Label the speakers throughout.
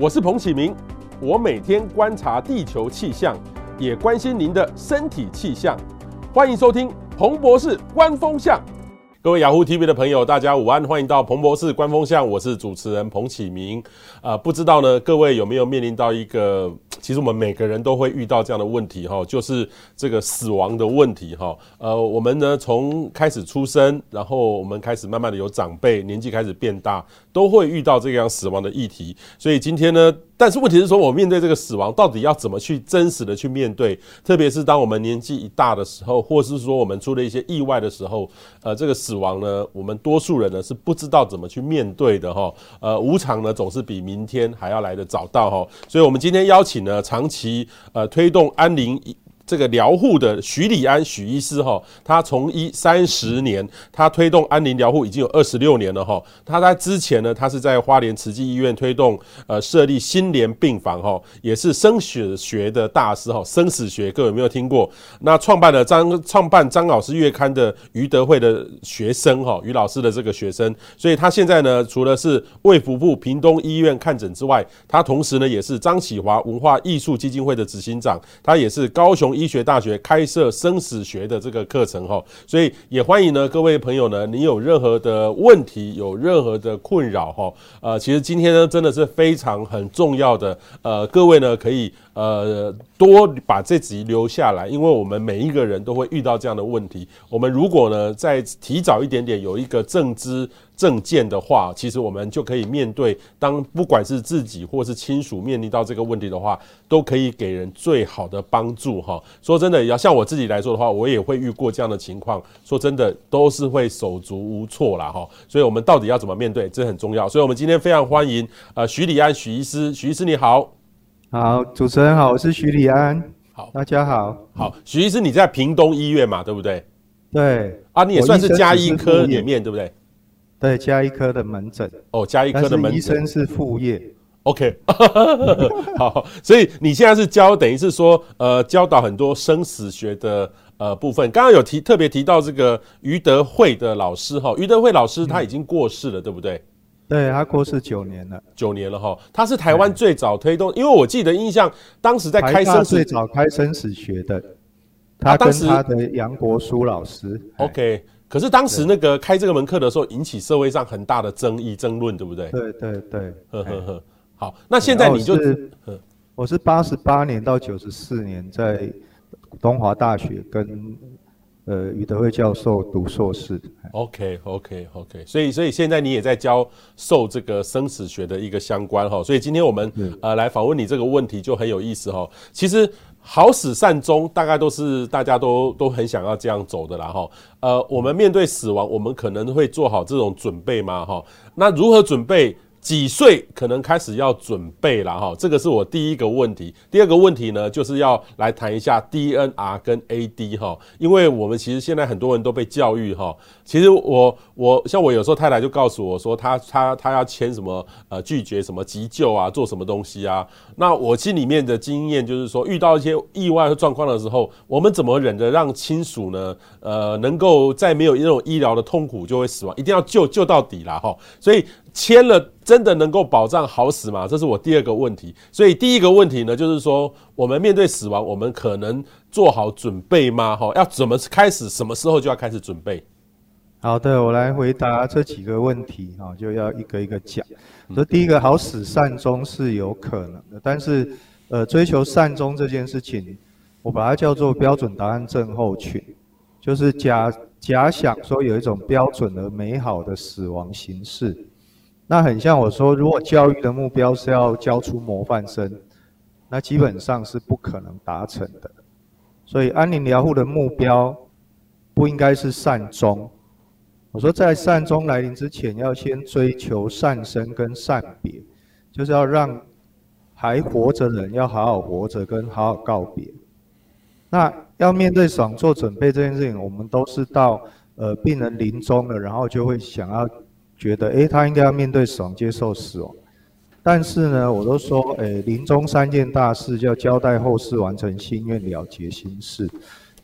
Speaker 1: 我是彭启明，我每天观察地球气象，也关心您的身体气象。欢迎收听彭博士观风向。各位雅虎 TV 的朋友，大家午安，欢迎到彭博士观风向，我是主持人彭启明。呃，不知道呢，各位有没有面临到一个，其实我们每个人都会遇到这样的问题哈，就是这个死亡的问题哈。呃，我们呢从开始出生，然后我们开始慢慢的有长辈，年纪开始变大，都会遇到这样死亡的议题。所以今天呢，但是问题是说，我面对这个死亡，到底要怎么去真实的去面对？特别是当我们年纪一大的时候，或是说我们出了一些意外的时候，呃，这个死亡呢，我们多数人呢是不知道怎么去面对的哈。呃，无常呢总是比明天还要来得早到哈。所以我们今天邀请呢，长期呃推动安宁。这个疗护的许礼安许医师哈，他从医三十年，他推动安宁疗护已经有二十六年了哈。他在之前呢，他是在花莲慈济医院推动呃设立心莲病房哈，也是生死学的大师哈。生死学各位有没有听过？那创办了张创办张老师月刊的余德惠的学生哈，余老师的这个学生，所以他现在呢，除了是卫福部屏东医院看诊之外，他同时呢也是张启华文化艺术基金会的执行长，他也是高雄。医学大学开设生死学的这个课程哈，所以也欢迎呢各位朋友呢，你有任何的问题，有任何的困扰哈，呃，其实今天呢真的是非常很重要的，呃，各位呢可以。呃，多把这集留下来，因为我们每一个人都会遇到这样的问题。我们如果呢再提早一点点有一个正知正见的话，其实我们就可以面对，当不管是自己或是亲属面临到这个问题的话，都可以给人最好的帮助哈。说真的，要像我自己来说的话，我也会遇过这样的情况。说真的，都是会手足无措啦哈。所以我们到底要怎么面对，这很重要。所以我们今天非常欢迎呃徐礼安徐医师，徐医师你好。
Speaker 2: 好，主持人好，我是徐礼安。
Speaker 1: 好，
Speaker 2: 大家好。
Speaker 1: 好，徐医师，你在屏东医院嘛，对不对？
Speaker 2: 对。
Speaker 1: 啊，你也算是加医科里面，对不对？
Speaker 2: 对，加一科的门诊。
Speaker 1: 哦，加一科的门诊。
Speaker 2: 医生是副业。
Speaker 1: OK。好，所以你现在是教，等于是说，呃，教导很多生死学的呃部分。刚刚有提特别提到这个余德惠的老师哈，余德惠老师他已经过世了，嗯、对不对？
Speaker 2: 对，他过世九年了，
Speaker 1: 九年了哈。他是台湾最早推动，因为我记得印象，当时在开生死
Speaker 2: 最早开生死学的，他跟他的杨国书老师。
Speaker 1: OK，可是当时那个开这个门课的时候，引起社会上很大的争议争论，对不对？
Speaker 2: 对对对，
Speaker 1: 呵呵呵。好，那现在你就，
Speaker 2: 我是八十八年到九十四年在东华大学跟。呃，余德惠教授读硕士。
Speaker 1: OK OK OK，所以所以现在你也在教授这个生死学的一个相关哈，所以今天我们呃来访问你这个问题就很有意思哈。其实好死善终大概都是大家都都很想要这样走的啦哈。呃，我们面对死亡，我们可能会做好这种准备吗哈？那如何准备？几岁可能开始要准备了哈？这个是我第一个问题。第二个问题呢，就是要来谈一下 DNR 跟 AD 哈，因为我们其实现在很多人都被教育哈。其实我我像我有时候太太就告诉我说，她她她要签什么呃拒绝什么急救啊，做什么东西啊？那我心里面的经验就是说，遇到一些意外的状况的时候，我们怎么忍着让亲属呢？呃，能够在没有那种医疗的痛苦就会死亡，一定要救救到底啦哈。所以。签了真的能够保障好死吗？这是我第二个问题。所以第一个问题呢，就是说我们面对死亡，我们可能做好准备吗？哈，要怎么开始？什么时候就要开始准备？
Speaker 2: 好的，我来回答这几个问题哈，就要一个一个讲。这第一个，好死善终是有可能的，但是呃，追求善终这件事情，我把它叫做标准答案症候群，就是假假想说有一种标准而美好的死亡形式。那很像我说，如果教育的目标是要教出模范生，那基本上是不可能达成的。所以安宁疗护的目标不应该是善终。我说在善终来临之前，要先追求善生跟善别，就是要让还活着人要好好活着跟好好告别。那要面对死亡做准备这件事情，我们都是到呃病人临终了，然后就会想要。觉得诶，他应该要面对死亡，接受死亡。但是呢，我都说，诶，临终三件大事，就要交代后事，完成心愿，了结心事。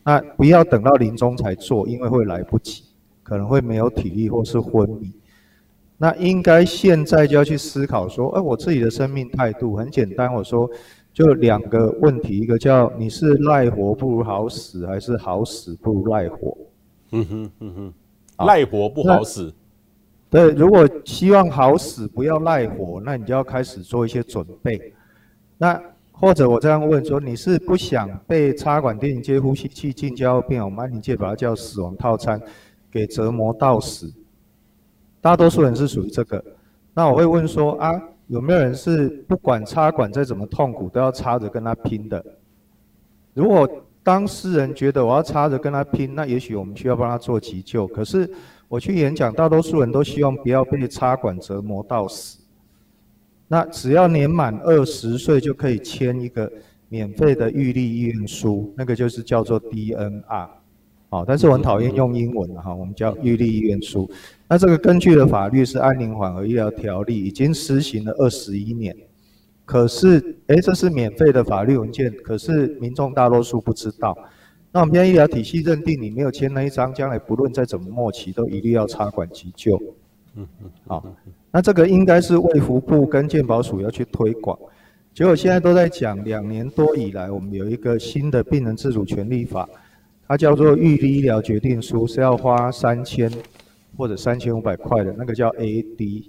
Speaker 2: 那不要等到临终才做，因为会来不及，可能会没有体力或是昏迷。那应该现在就要去思考说，哎，我自己的生命态度很简单，我说就两个问题，一个叫你是赖活不如好死，还是好死不如赖活？
Speaker 1: 嗯哼嗯哼，赖活不好死。
Speaker 2: 对，如果希望好死不要赖活，那你就要开始做一些准备。那或者我这样问说，你是不想被插管、电接呼吸器、进加护病房，我们安宁界把它叫死亡套餐，给折磨到死？大多数人是属于这个。那我会问说啊，有没有人是不管插管再怎么痛苦都要插着跟他拼的？如果当事人觉得我要插着跟他拼，那也许我们需要帮他做急救。可是。我去演讲，大多数人都希望不要被插管折磨到死。那只要年满二十岁就可以签一个免费的预立意愿书，那个就是叫做 DNR。好，但是我很讨厌用英文哈，我们叫预立医院书。那这个根据的法律是《安宁缓和医疗条例》，已经施行了二十一年。可是，诶，这是免费的法律文件，可是民众大多数不知道。那我们现在医疗体系认定你没有签那一张，将来不论再怎么末期，都一律要插管急救。嗯嗯，好，那这个应该是卫福部跟健保署要去推广。结果现在都在讲，两年多以来，我们有一个新的病人自主权利法，它叫做预立医疗决定书，是要花三千或者三千五百块的，那个叫 AD。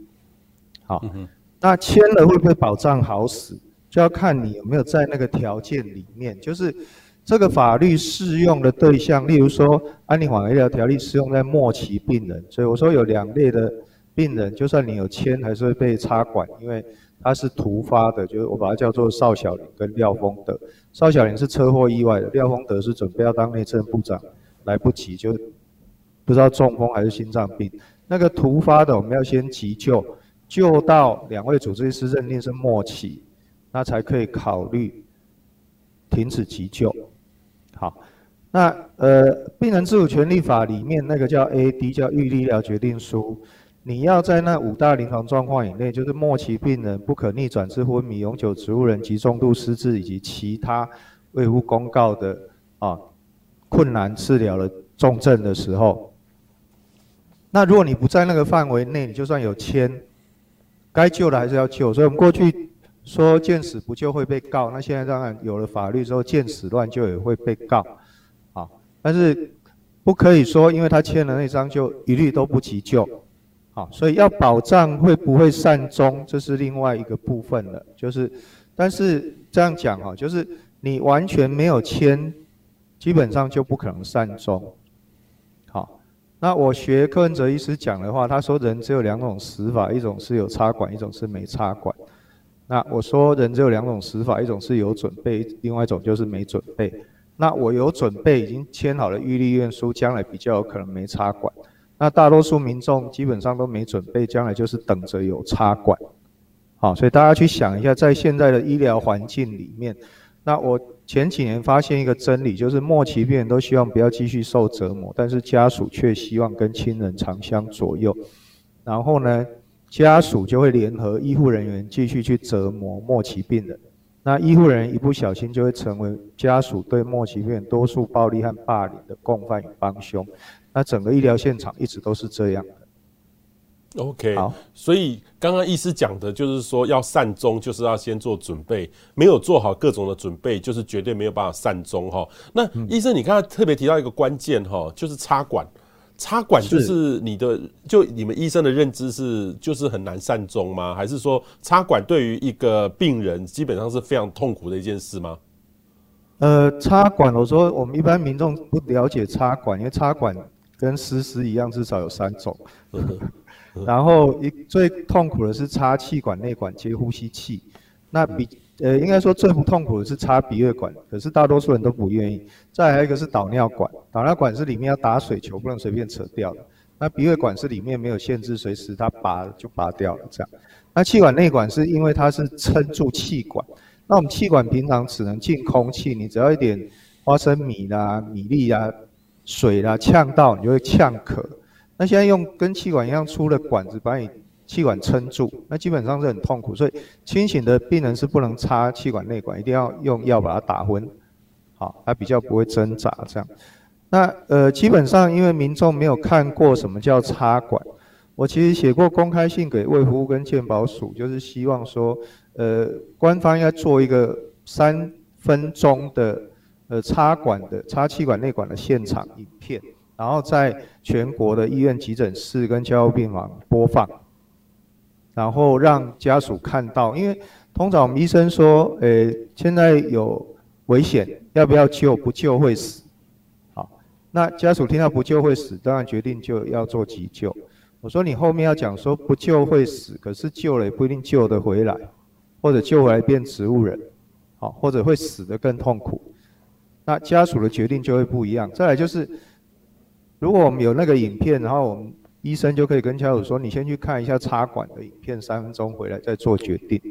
Speaker 2: 好，那签了会不会保障好死，就要看你有没有在那个条件里面，就是。这个法律适用的对象，例如说《安宁缓和医疗条例》适用在末期病人，所以我说有两类的病人，就算你有签，还是会被插管，因为它是突发的，就是我把它叫做邵小林跟廖丰德。邵小林是车祸意外的，廖丰德是准备要当内政部长，来不及，就不知道中风还是心脏病。那个突发的，我们要先急救，救到两位主治医师认定是末期，那才可以考虑停止急救。好，那呃，病人自主权利法里面那个叫 AD，叫预立疗决定书，你要在那五大临床状况以内，就是末期病人不可逆转之昏迷、永久植物人及重度失智以及其他未乎公告的啊困难治疗的重症的时候，那如果你不在那个范围内，你就算有签，该救的还是要救。所以我们过去。说见死不救会被告，那现在当然有了法律之后，见死乱救也会被告，啊，但是不可以说因为他签了那张就一律都不急救，好，所以要保障会不会善终，这是另外一个部分了，就是，但是这样讲哈，就是你完全没有签，基本上就不可能善终，好，那我学柯文哲医师讲的话，他说人只有两种死法，一种是有插管，一种是没插管。那我说人只有两种死法，一种是有准备，另外一种就是没准备。那我有准备，已经签好了预立意愿书，将来比较有可能没插管。那大多数民众基本上都没准备，将来就是等着有插管。好，所以大家去想一下，在现在的医疗环境里面，那我前几年发现一个真理，就是末期病人都希望不要继续受折磨，但是家属却希望跟亲人长相左右。然后呢，家属就会联合医护人员继续去折磨末期病人，那医护人员一不小心就会成为家属对末期病人多数暴力和霸凌的共犯与帮凶，那整个医疗现场一直都是这样的。
Speaker 1: OK，好，所以刚刚医师讲的就是说要善终，就是要先做准备，没有做好各种的准备，就是绝对没有办法善终哈。那医生，你刚才特别提到一个关键哈，就是插管。插管就是你的，就你们医生的认知是，就是很难善终吗？还是说插管对于一个病人基本上是非常痛苦的一件事吗？
Speaker 2: 呃，插管，我说我们一般民众不了解插管，因为插管跟实施一样，至少有三种。然后一最痛苦的是插气管内管接呼吸器，那比。呃，应该说最不痛苦的是插鼻胃管，可是大多数人都不愿意。再还有一个是导尿管，导尿管是里面要打水球，不能随便扯掉的。那鼻胃管是里面没有限制，随时它拔就拔掉了这样。那气管内管是因为它是撑住气管，那我们气管平常只能进空气，你只要一点花生米啦、米粒啊、水啦呛到，你就会呛咳。那现在用跟气管一样粗的管子把你。气管撑住，那基本上是很痛苦，所以清醒的病人是不能插气管内管，一定要用药把它打昏，好，它比较不会挣扎这样。那呃，基本上因为民众没有看过什么叫插管，我其实写过公开信给卫福跟健保署，就是希望说，呃，官方应该做一个三分钟的呃插管的插气管内管的现场影片，然后在全国的医院急诊室跟加护病房播放，然后让家属看到，因为通常我们医生说，呃，现在有危险，要不要救？不救会死。好，那家属听到不救会死，当然决定就要做急救。我说你后面要讲说不救会死，可是救了也不一定救得回来，或者救回来变植物人，好，或者会死得更痛苦。那家属的决定就会不一样。再来就是，如果我们有那个影片，然后我们医生就可以跟家属说，你先去看一下插管的影片，三分钟回来再做决定。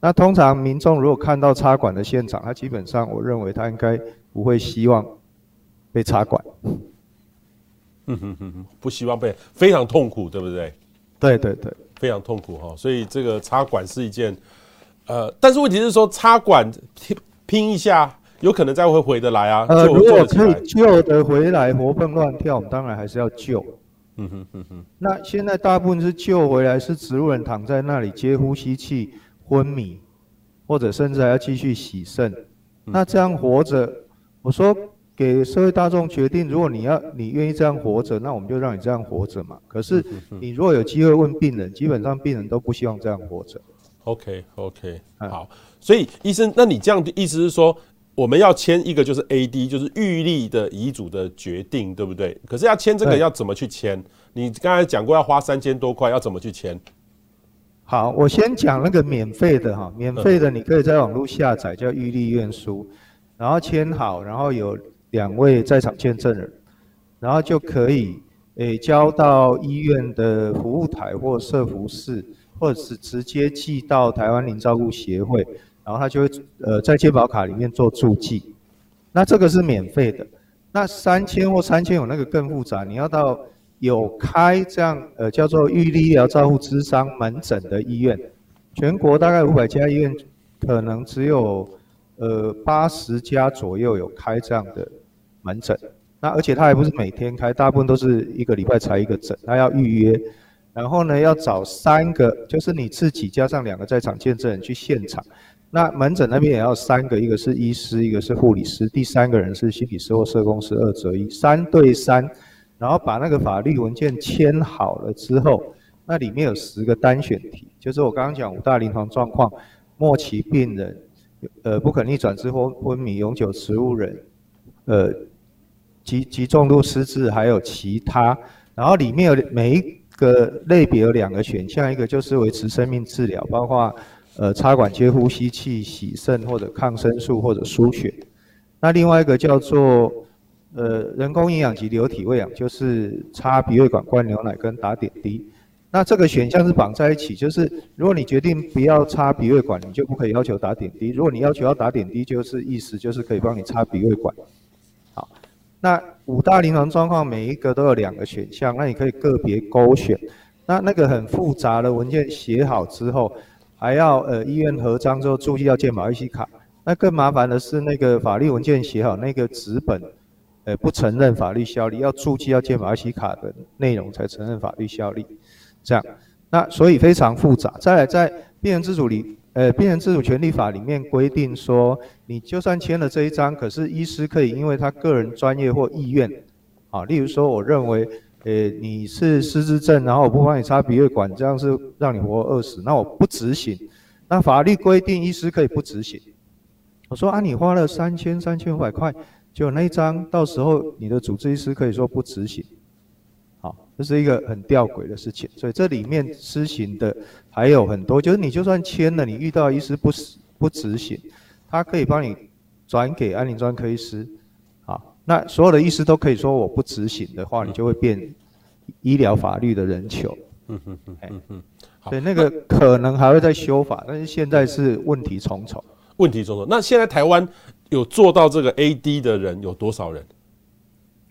Speaker 2: 那通常民众如果看到插管的现场，他基本上我认为他应该不会希望被插管。
Speaker 1: 嗯哼哼哼，不希望被非常痛苦，对不对？
Speaker 2: 对对对，
Speaker 1: 非常痛苦哈。所以这个插管是一件，呃，但是问题是说插管拼拼一下，有可能再会回得来啊。
Speaker 2: 呃，如果可以救得回来，活蹦乱跳，我们当然还是要救。嗯哼嗯哼。那现在大部分是救回来是植物人躺在那里接呼吸器昏迷，或者甚至还要继续洗肾。那这样活着，我说。给社会大众决定，如果你要你愿意这样活着，那我们就让你这样活着嘛。可是你如果有机会问病人，基本上病人都不希望这样活着。
Speaker 1: OK OK，好。所以医生，那你这样的意思是说，我们要签一个就是 AD，就是预立的遗嘱的决定，对不对？可是要签这个要怎么去签？你刚才讲过要花三千多块，要怎么去签？
Speaker 2: 好，我先讲那个免费的哈，免费的你可以在网络下载，叫预立愿书，然后签好，然后有。两位在场见证人，然后就可以诶交到医院的服务台或社服室，或者是直接寄到台湾龄照顾协会，然后他就会呃在健保卡里面做注记。那这个是免费的。那三千或三千有那个更复杂，你要到有开这样呃叫做预立医疗照护咨商门诊的医院，全国大概五百家医院，可能只有呃八十家左右有开这样的。门诊，那而且他还不是每天开，大部分都是一个礼拜才一个诊，他要预约，然后呢要找三个，就是你自己加上两个在场见证人去现场，那门诊那边也要三个，一个是医师，一个是护理师，第三个人是心理师或社工师，二择一，三对三，然后把那个法律文件签好了之后，那里面有十个单选题，就是我刚刚讲五大临床状况，末期病人，呃不可逆转之后昏迷，永久植物人，呃。极极重度失智，还有其他，然后里面有每一个类别有两个选项，一个就是维持生命治疗，包括呃插管接呼吸器、洗肾或者抗生素或者输血。那另外一个叫做呃人工营养及流体喂养，就是插鼻胃管、灌牛奶跟打点滴。那这个选项是绑在一起，就是如果你决定不要插鼻胃管，你就不可以要求打点滴；如果你要求要打点滴，就是意思就是可以帮你插鼻胃管。好那五大临床状况每一个都有两个选项，那你可以个别勾选。那那个很复杂的文件写好之后，还要呃医院核章之后注记要建保 IC 卡。那更麻烦的是那个法律文件写好，那个纸本呃不承认法律效力，要注记要建保 IC 卡的内容才承认法律效力。这样，那所以非常复杂。再来在病人自主里。呃，病人自主权利法里面规定说，你就算签了这一张，可是医师可以因为他个人专业或意愿，啊，例如说，我认为，呃，你是失智症，然后我不帮你插鼻胃管，这样是让你活饿死，那我不执行。那法律规定医师可以不执行。我说啊，你花了三千三千五百块，就那一张，到时候你的主治医师可以说不执行。好这是一个很吊诡的事情，所以这里面施行的还有很多，就是你就算签了，你遇到医师不不执行，他可以帮你转给安宁专科医师，那所有的医师都可以说我不执行的话，你就会变医疗法律的人球。嗯嗯嗯嗯嗯，所以那个可能还会再修法，但是现在是问题重重。
Speaker 1: 问题重重。那现在台湾有做到这个 AD 的人有多少人？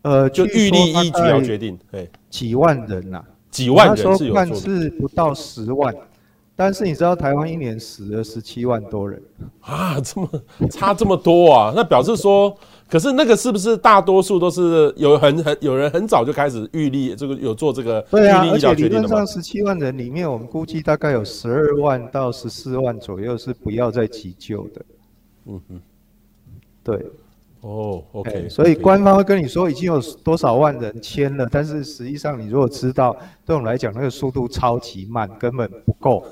Speaker 2: 呃，
Speaker 1: 就预立依据要决定，对，
Speaker 2: 几万人呐、啊，
Speaker 1: 几万人是有
Speaker 2: 是不到十万，但是你知道台湾一年死了十七万多人
Speaker 1: 啊，这么差这么多啊？那表示说，可是那个是不是大多数都是有很很有人很早就开始预立这个有做这个
Speaker 2: 对啊，
Speaker 1: 预立医疗决定的吗？
Speaker 2: 而且理论上十七万人里面，我们估计大概有十二万到十四万左右是不要再急救的。嗯哼，对。
Speaker 1: 哦、oh，OK，
Speaker 2: 所以官方会跟你说已经有多少万人签了，但是实际上你如果知道，对我们来讲那个速度超级慢，根本不够。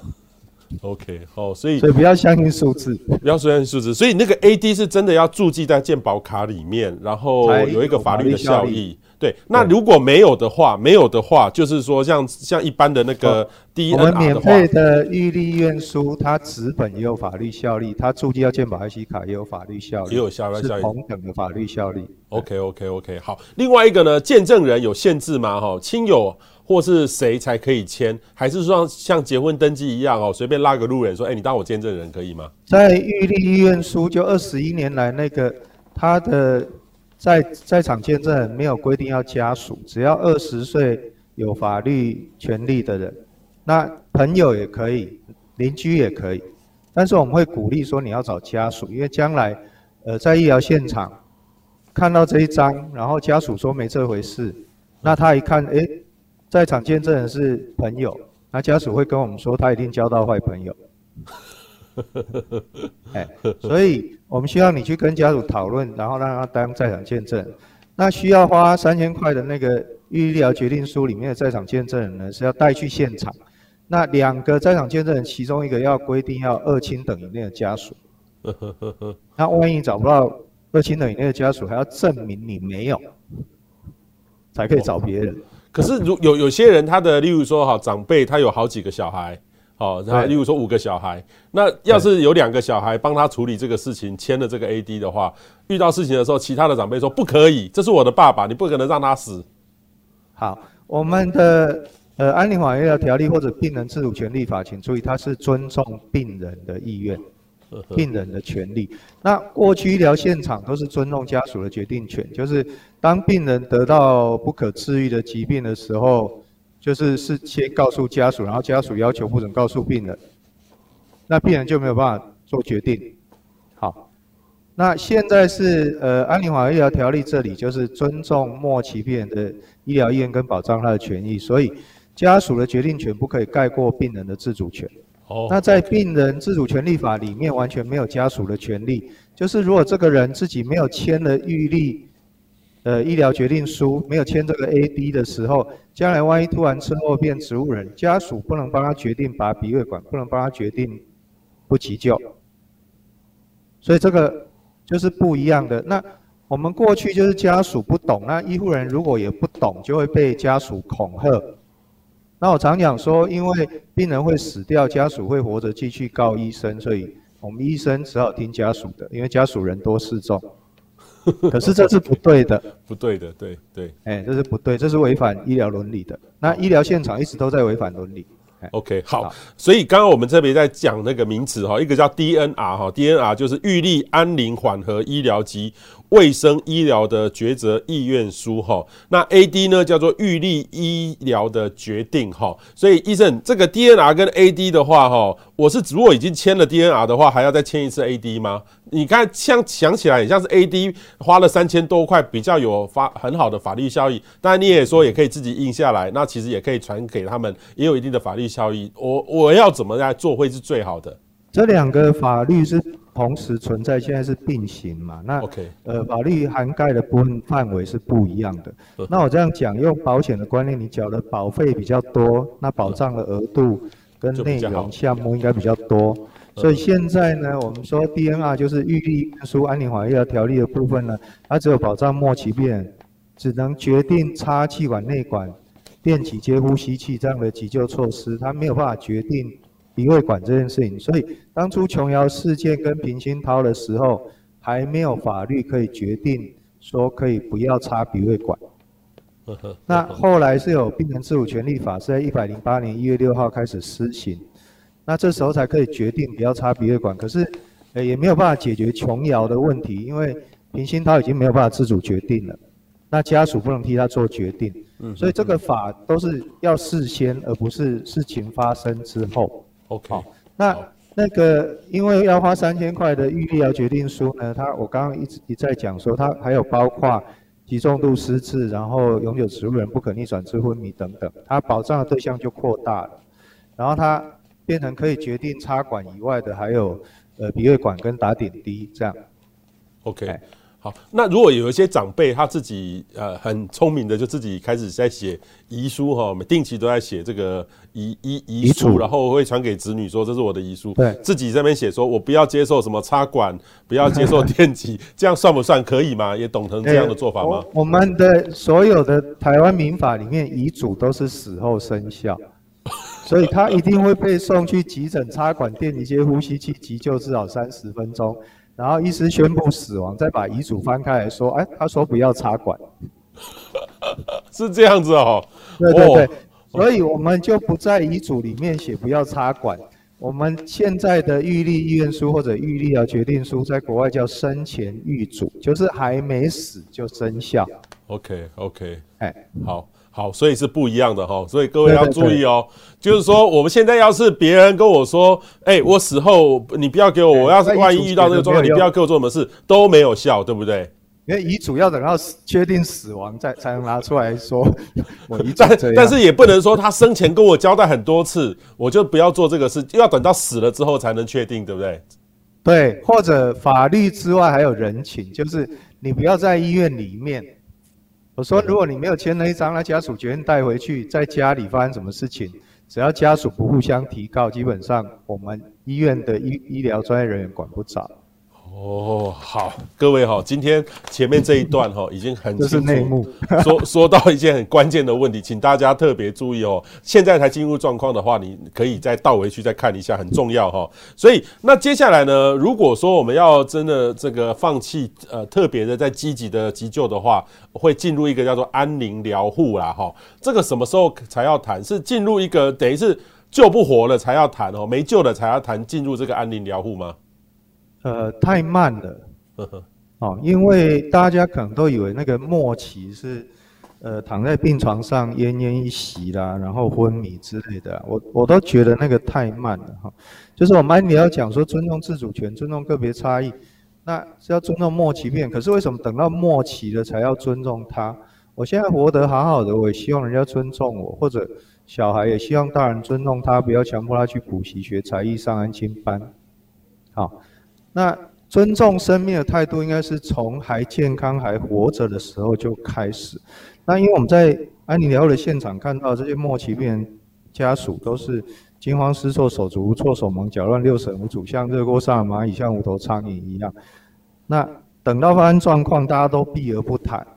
Speaker 1: OK，好，所以
Speaker 2: 所以不要相信数字，
Speaker 1: 不要相信数字。所以那个 AD 是真的要注记在健保卡里面，然后有一个法律的效益。对，那如果没有的话，没有的话，就是说像像一般的那个 DNR 的话，
Speaker 2: 我们免费的预立医院书，它纸本也有法律效力，它注记要健保 IC 卡也有法律效力，
Speaker 1: 也有效力，是
Speaker 2: 同等的法律效力。
Speaker 1: OK OK OK，好。另外一个呢，见证人有限制吗？哈，亲友或是谁才可以签？还是说像结婚登记一样哦，随便拉个路人说，哎、你当我见证人可以吗？
Speaker 2: 在玉立医院书就二十一年来那个他的。在在场见证人没有规定要家属，只要二十岁有法律权利的人，那朋友也可以，邻居也可以，但是我们会鼓励说你要找家属，因为将来，呃，在医疗现场看到这一张，然后家属说没这回事，那他一看，哎，在场见证人是朋友，那家属会跟我们说他一定交到坏朋友。哎，所以我们需要你去跟家属讨论，然后让他当在场见证。那需要花三千块的那个预疗决定书里面的在场见证人呢，是要带去现场。那两个在场见证人，其中一个要规定要二亲等以内的家属。那万一找不到二亲等以内的家属，还要证明你没有，才可以找别人。
Speaker 1: 可是如有有些人，他的例如说哈，长辈他有好几个小孩。哦，然后例如说五个小孩，那要是有两个小孩帮他处理这个事情，签了这个 AD 的话，遇到事情的时候，其他的长辈说不可以，这是我的爸爸，你不可能让他死。
Speaker 2: 好，我们的呃安宁缓和医疗条例或者病人自主权利法，请注意，它是尊重病人的意愿，病人的权利。那过去医疗现场都是尊重家属的决定权，就是当病人得到不可治愈的疾病的时候。就是是先告诉家属，然后家属要求不准告诉病人，那病人就没有办法做决定。好，那现在是呃安宁缓和医疗条例这里就是尊重末期病人的医疗意愿跟保障他的权益，所以家属的决定权不可以盖过病人的自主权。哦。那在病人自主权利法里面完全没有家属的权利，就是如果这个人自己没有签了预立。呃，医疗决定书没有签这个 AD 的时候，将来万一突然车祸变植物人，家属不能帮他决定拔鼻胃管，不能帮他决定不急救，所以这个就是不一样的。那我们过去就是家属不懂，那医护人如果也不懂，就会被家属恐吓。那我常讲说，因为病人会死掉，家属会活着继续告医生，所以我们医生只好听家属的，因为家属人多势众。可是这是不对的，
Speaker 1: 不对的，对对，
Speaker 2: 哎，这是不对，这是违反医疗伦理的。那医疗现场一直都在违反伦理。
Speaker 1: OK，好，所以刚刚我们特别在讲那个名词哈，一个叫 DNR 哈，DNR 就是预立安宁缓和医疗及卫生医疗的抉择意愿书哈，那 AD 呢叫做预立医疗的决定哈，所以医生这个 DNR 跟 AD 的话哈，我是如果已经签了 DNR 的话，还要再签一次 AD 吗？你看像想起来很像是 AD 花了三千多块，比较有法很好的法律效益，当然你也说也可以自己印下来，那其实也可以传给他们，也有一定的法律效益。我我要怎么来做会是最好的？
Speaker 2: 这两个法律是同时存在，现在是并行嘛？那 OK，呃，法律涵盖的部分范围是不一样的。那我这样讲，用保险的观念，你缴的保费比较多，那保障的额度跟内容项目应该比较多。所以现在呢，我们说 DNR 就是预立书安宁缓和医疗条例的部分呢，它只有保障末期病人，只能决定插气管内管、电击接呼吸器这样的急救措施，它没有办法决定。鼻胃管这件事情，所以当初琼瑶事件跟平鑫涛的时候，还没有法律可以决定说可以不要插鼻胃管。那后来是有病人自主权利法，是在一百零八年一月六号开始施行，那这时候才可以决定不要插鼻胃管。可是，呃，也没有办法解决琼瑶的问题，因为平鑫涛已经没有办法自主决定了，那家属不能替他做决定。所以这个法都是要事先，而不是事情发生之后。
Speaker 1: OK，好，
Speaker 2: 那那个因为要花三千块的预立疗决定书呢，它我刚刚一直一再讲说，它还有包括极重度失智，然后永久植物人、不可逆转之昏迷等等，它保障的对象就扩大了，然后它变成可以决定插管以外的，还有呃鼻胃管跟打点滴这样。
Speaker 1: OK。好，那如果有一些长辈他自己呃很聪明的，就自己开始在写遗书哈，每定期都在写这个遗遗遗书，然后会传给子女说，这是我的遗书，对，自己在那边写说我不要接受什么插管，不要接受电击，这样算不算可以吗？也懂成这样的做法吗？
Speaker 2: 欸、我，我们的所有的台湾民法里面遗嘱都是死后生效，所以他一定会被送去急诊插管电击接呼吸器急救至少三十分钟。然后医师宣布死亡，再把遗嘱翻开来说，哎，他说不要插管，
Speaker 1: 是这样子哦。
Speaker 2: 对对对，所以我们就不在遗嘱里面写不要插管。我们现在的预立意愿书或者预立啊决定书，在国外叫生前预嘱，就是还没死就生效。
Speaker 1: OK OK，哎，好。好，所以是不一样的哈，所以各位要注意哦。就是说，我们现在要是别人跟我说，哎、欸，我死后你不要给我，我要是万一遇到这个状况，你不要给我做什么事，都没有效，对不对？
Speaker 2: 因为遗嘱要等到确定死亡再才能拿出来说。我一
Speaker 1: 但但是也不能说他生前跟我交代很多次，我就不要做这个事，又要等到死了之后才能确定，对不对？
Speaker 2: 对，或者法律之外还有人情，就是你不要在医院里面。我说，如果你没有签那一张，那家属决定带回去，在家里发生什么事情，只要家属不互相提告，基本上我们医院的医医疗专业人员管不着。
Speaker 1: 哦，好，各位哈，今天前面这一段哈已经很清楚，说 说到一件很关键的问题，请大家特别注意哦。现在才进入状况的话，你可以再倒回去再看一下，很重要哈。所以那接下来呢，如果说我们要真的这个放弃呃特别的在积极的急救的话，会进入一个叫做安宁疗护啦哈。这个什么时候才要谈？是进入一个等于是救不活了才要谈哦，没救了才要谈进入这个安宁疗护吗？
Speaker 2: 呃，太慢了，哦，因为大家可能都以为那个末期是，呃，躺在病床上奄奄一息啦，然后昏迷之类的，我我都觉得那个太慢了哈。就是我们你要讲说尊重自主权，尊重个别差异，那是要尊重末期病。可是为什么等到末期了才要尊重他？我现在活得好好的，我也希望人家尊重我，或者小孩也希望大人尊重他，不要强迫他去补习、学才艺、上安亲班，好。那尊重生命的态度，应该是从还健康还活着的时候就开始。那因为我们在安宁疗的现场看到这些末期病人家属都是惊慌失措、手足无措、手忙脚乱、六神无主，像热锅上的蚂蚁，像无头苍蝇一样。那等到发生状况，大家都避而不谈。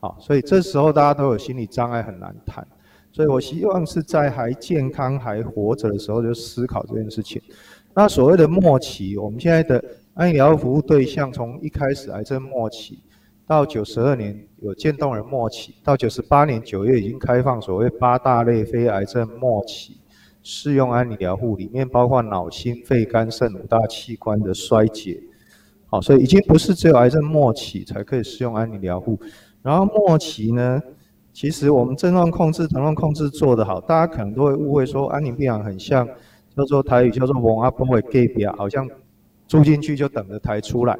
Speaker 2: 好，所以这时候大家都有心理障碍，很难谈。所以我希望是在还健康还活着的时候就思考这件事情。那所谓的末期，我们现在的安宁疗服务对象，从一开始癌症末期，到九十二年有渐冻人末期，到九十八年九月已经开放所谓八大类非癌症末期适用安宁疗护，里面包括脑、心、肺、肝、肾五大器官的衰竭。好，所以已经不是只有癌症末期才可以适用安宁疗护。然后末期呢，其实我们症状控制、疼痛控制做得好，大家可能都会误会说安宁病房很像。叫做台语叫做“王阿婆的隔壁”，好像住进去就等着抬出来。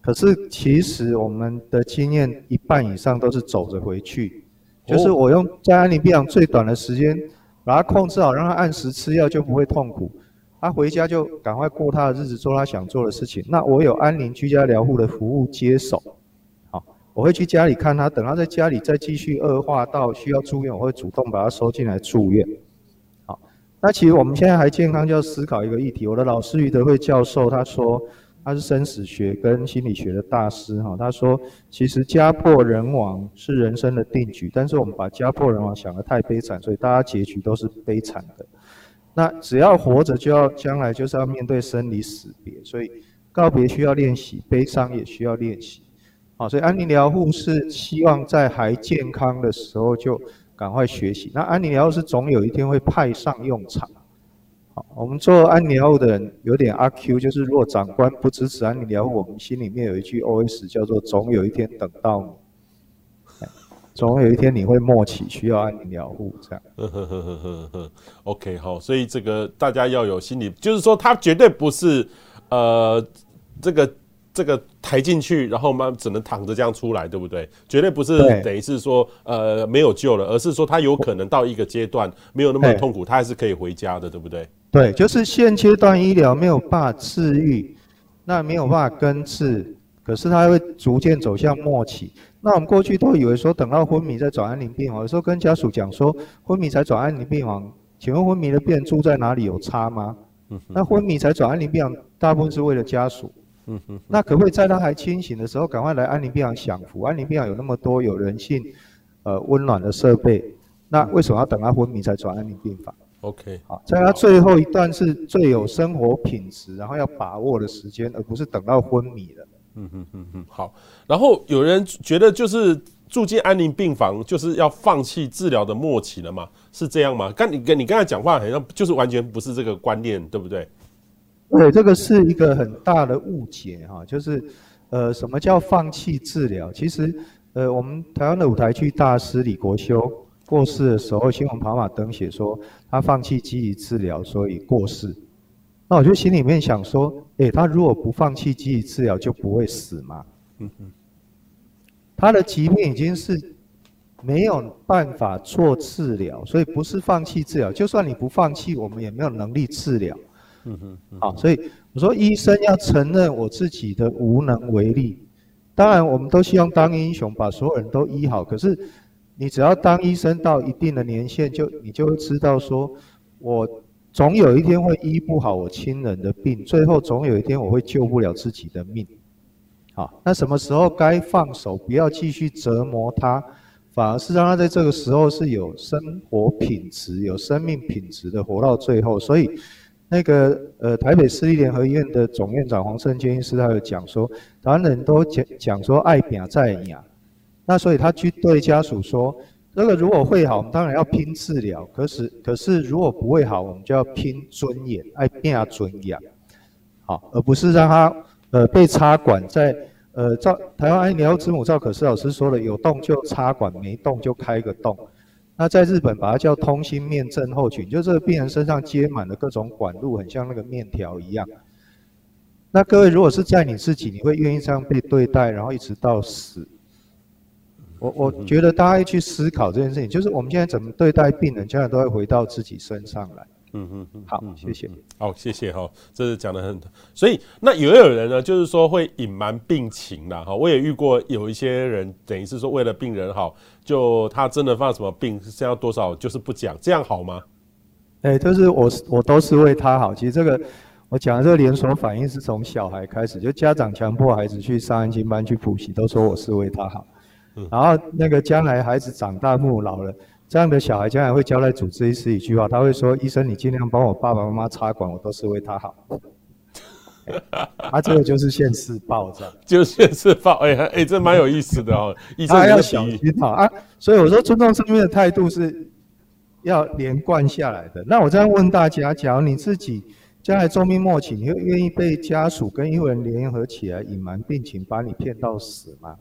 Speaker 2: 可是其实我们的经验，一半以上都是走着回去。就是我用在安宁病房最短的时间，把它控制好，让他按时吃药，就不会痛苦。他回家就赶快过他的日子，做他想做的事情。那我有安宁居家疗护的服务接手，好，我会去家里看他，等他在家里再继续恶化到需要住院，我会主动把他收进来住院。那其实我们现在还健康，就要思考一个议题。我的老师余德惠教授他说，他是生死学跟心理学的大师哈。他说，其实家破人亡是人生的定局，但是我们把家破人亡想得太悲惨，所以大家结局都是悲惨的。那只要活着，就要将来就是要面对生离死别，所以告别需要练习，悲伤也需要练习。好，所以安宁疗护是希望在还健康的时候就。赶快学习。那安宁疗护是总有一天会派上用场。好，我们做安宁疗护的人有点阿 Q，就是如果长官不支持安宁疗护，我们心里面有一句 OS 叫做“总有一天等到你”。总有一天你会默契，需要安宁疗护这样。
Speaker 1: 呵呵呵呵呵呵，OK 好，所以这个大家要有心理，就是说他绝对不是呃这个这个抬进去，然后嘛只能躺着这样出来，对不对？绝对不是等于是说呃没有救了，而是说他有可能到一个阶段没有那么痛苦，他还是可以回家的，对不对？
Speaker 2: 对，就是现阶段医疗没有办法治愈，那没有办法根治，可是他会逐渐走向末期。那我们过去都以为说等到昏迷再转安宁病房，有时候跟家属讲说昏迷才转安宁病房，请问昏迷的病人住在哪里有差吗？那昏迷才转安宁病房，大部分是为了家属。那可不可以在他还清醒的时候赶快来安宁病房享福？安宁病房有那么多有人性、呃温暖的设备，那为什么要等他昏迷才转安宁病房
Speaker 1: ？OK，
Speaker 2: 好，在他最后一段是最有生活品质，然后要把握的时间，而不是等到昏迷了。
Speaker 1: 嗯嗯嗯嗯，好。然后有人觉得就是住进安宁病房就是要放弃治疗的末期了吗？是这样吗？刚你跟你刚才讲话好像就是完全不是这个观念，对不对？
Speaker 2: 对，这个是一个很大的误解哈。就是呃，什么叫放弃治疗？其实呃，我们台湾的舞台剧大师李国修过世的时候，新闻跑马灯写说他放弃积极治疗，所以过世。那我就心里面想说，诶，他如果不放弃积极治疗，就不会死吗？嗯嗯。他的疾病已经是没有办法做治疗，所以不是放弃治疗。就算你不放弃，我们也没有能力治疗。嗯哼。好，所以我说医生要承认我自己的无能为力。当然，我们都希望当英雄，把所有人都医好。可是，你只要当医生到一定的年限，就你就会知道说，我。总有一天会医不好我亲人的病，最后总有一天我会救不了自己的命。好，那什么时候该放手，不要继续折磨他，反而是让他在这个时候是有生活品质、有生命品质的活到最后。所以，那个呃台北市立联合医院的总院长黄胜坚医师他有讲说，台湾人都讲讲说爱拼才会赢，那所以他去对家属说。这个如果会好，我们当然要拼治疗。可是，可是如果不会好，我们就要拼尊严，爱变尊严，好，而不是让他呃被插管在，呃照台湾安宁疗之母赵可式老师说了，有洞就插管，没洞就开个洞。那在日本把它叫通心面症候群，就这个病人身上接满了各种管路，很像那个面条一样。那各位如果是在你自己，你会愿意这样被对待，然后一直到死？我我觉得大家要去思考这件事情，就是我们现在怎么对待病人，将来都会回到自己身上来。嗯嗯嗯，好，谢谢。
Speaker 1: 好，谢谢哈，这是讲的很。所以那也有人呢，就是说会隐瞒病情啦哈。我也遇过有一些人，等于是说为了病人好，就他真的犯什么病，是要多少就是不讲，这样好吗？
Speaker 2: 哎，就是我我都是为他好。其实这个我讲的这个连锁反应是从小孩开始，就家长强迫孩子去上安心班去补习，都说我是为他好。然后那个将来孩子长大，父母老了，这样的小孩将来会交代主治医师一句话，他会说：“医生，你尽量帮我爸爸妈妈插管，我都是为他好。” 啊，这个就是现世报，这样。就是现世报，哎哎，这蛮有意思的哦。医生要小心哈啊，所以我说尊重生命的态度是要连贯下来的。那我这样问大家，假如你自己将来重病末期，你会愿意被家属跟医护人联合起来隐瞒病情，把你骗到死吗？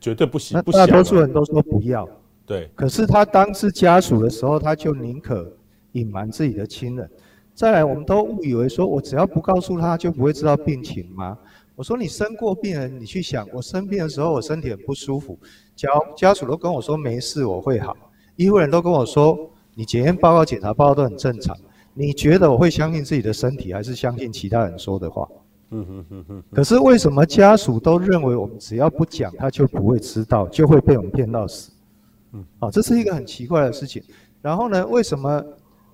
Speaker 1: 绝对不行，
Speaker 2: 那大多数人都说不要。
Speaker 1: 对，
Speaker 2: 可是他当是家属的时候，他就宁可隐瞒自己的亲人。再来，我们都误以为说，我只要不告诉他，就不会知道病情吗？我说你生过病人，你去想，我生病的时候，我身体很不舒服，家家属都跟我说没事，我会好。医护人都跟我说，你检验报告、检查报告都很正常。你觉得我会相信自己的身体，还是相信其他人说的话？嗯哼哼哼，可是为什么家属都认为我们只要不讲，他就不会知道，就会被我们骗到死？嗯，好，这是一个很奇怪的事情。然后呢，为什么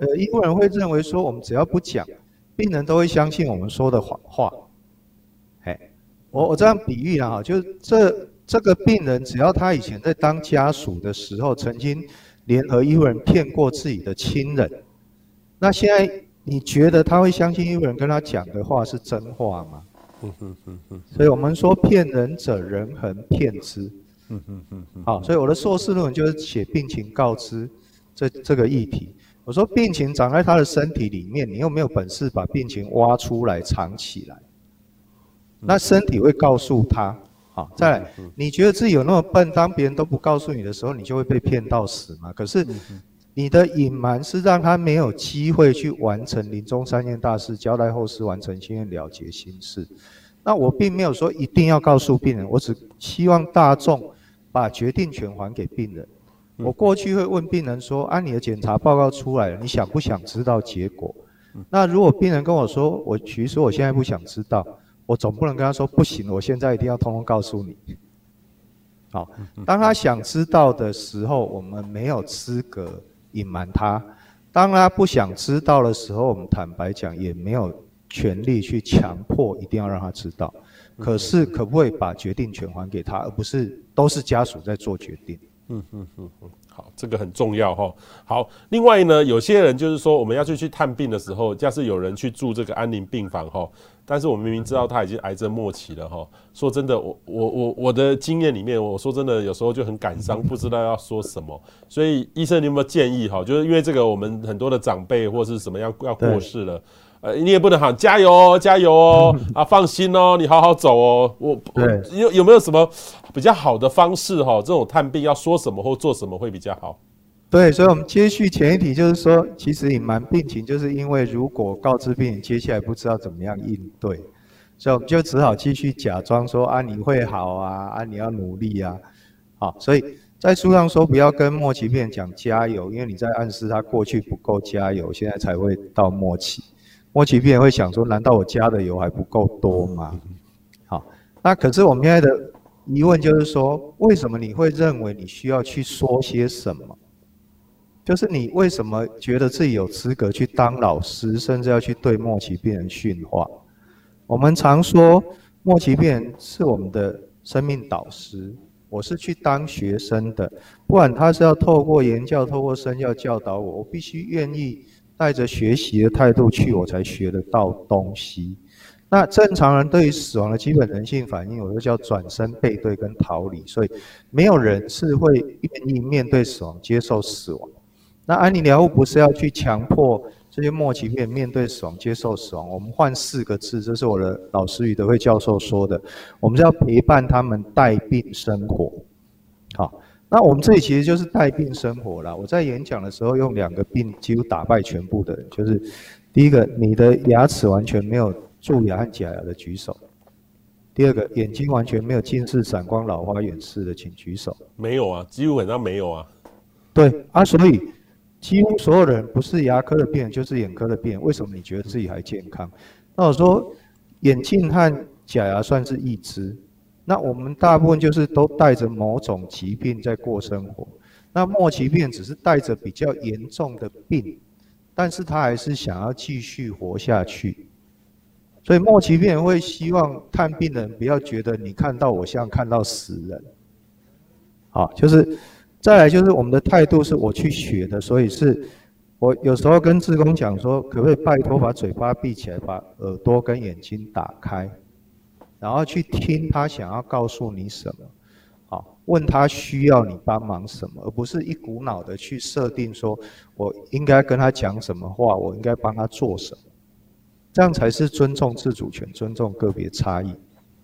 Speaker 2: 呃，医护人会认为说我们只要不讲，病人都会相信我们说的谎话？哎，我我这样比喻了哈，就是这这个病人只要他以前在当家属的时候，曾经联合医护人骗过自己的亲人，那现在。你觉得他会相信医护人跟他讲的话是真话吗？嗯嗯嗯嗯。所以我们说骗人者人恒骗之。嗯嗯嗯嗯。好，所以我的硕士论文就是写病情告知这这个议题。我说病情长在他的身体里面，你又没有本事把病情挖出来藏起来，那身体会告诉他。好，再来，你觉得自己有那么笨，当别人都不告诉你的时候，你就会被骗到死吗？可是，你的隐瞒是让他没有机会去完成临终三件大事，交代后事，完成心愿，了结心事。那我并没有说一定要告诉病人，我只希望大众把决定权还给病人。我过去会问病人说：“啊，你的检查报告出来了，你想不想知道结果？”那如果病人跟我说：“我其实我现在不想知道。”我总不能跟他说：“不行，我现在一定要通通告诉你。”好，当他想知道的时候，我们没有资格隐瞒他；当他不想知道的时候，我们坦白讲，也没有权利去强迫一定要让他知道。可是，可不可以把决定权还给他，而不是都是家属在做决定？嗯
Speaker 1: 嗯嗯嗯，好，这个很重要哈。好，另外呢，有些人就是说，我们要去去探病的时候，假设有人去住这个安宁病房哈，但是我明明知道他已经癌症末期了哈。说真的，我我我我的经验里面，我说真的，有时候就很感伤，不知道要说什么。所以医生，你有没有建议哈？就是因为这个，我们很多的长辈或是什么样要过世了。呃，你也不能喊加油哦，加油哦，啊，放心哦，你好好走哦。我，有有没有什么比较好的方式哈？这种探病要说什么或做什么会比较好？
Speaker 2: 对，所以我们接续前一题，就是说，其实隐瞒病情，就是因为如果告知病人接下来不知道怎么样应对，所以我们就只好继续假装说啊，你会好啊，啊，你要努力啊，好，所以在书上说不要跟末期病人讲加油，因为你在暗示他过去不够加油，现在才会到末期。末期病人会想说：“难道我加的油还不够多吗？”好，那可是我们现在的疑问就是说，为什么你会认为你需要去说些什么？就是你为什么觉得自己有资格去当老师，甚至要去对末期病人训话？我们常说，末期病人是我们的生命导师，我是去当学生的，不管他是要透过言教、透过身教教导我，我必须愿意。带着学习的态度去，我才学得到东西。那正常人对于死亡的基本人性反应，我就叫转身背对跟逃离。所以，没有人是会愿意面对死亡、接受死亡。那安宁疗护不是要去强迫这些末期病人面对死亡、接受死亡。我们换四个字，这是我的老师余德惠教授说的：我们是要陪伴他们带病生活。好。那我们这里其实就是带病生活啦。我在演讲的时候用两个病几乎打败全部的人，就是第一个，你的牙齿完全没有蛀牙和假牙的举手；第二个，眼睛完全没有近视、散光、老花远视的，请举手。
Speaker 1: 没有啊，几乎基本上没有啊。
Speaker 2: 对啊，所以几乎所有人不是牙科的病人就是眼科的病人，为什么你觉得自己还健康？那我说，眼镜和假牙算是一只。那我们大部分就是都带着某种疾病在过生活，那末期病只是带着比较严重的病，但是他还是想要继续活下去，所以末期病人会希望看病人不要觉得你看到我像看到死人，好，就是再来就是我们的态度是我去学的，所以是我有时候跟志工讲说，可不可以拜托把嘴巴闭起来，把耳朵跟眼睛打开。然后去听他想要告诉你什么，好，问他需要你帮忙什么，而不是一股脑的去设定说，我应该跟他讲什么话，我应该帮他做什么，这样才是尊重自主权，尊重个别差异。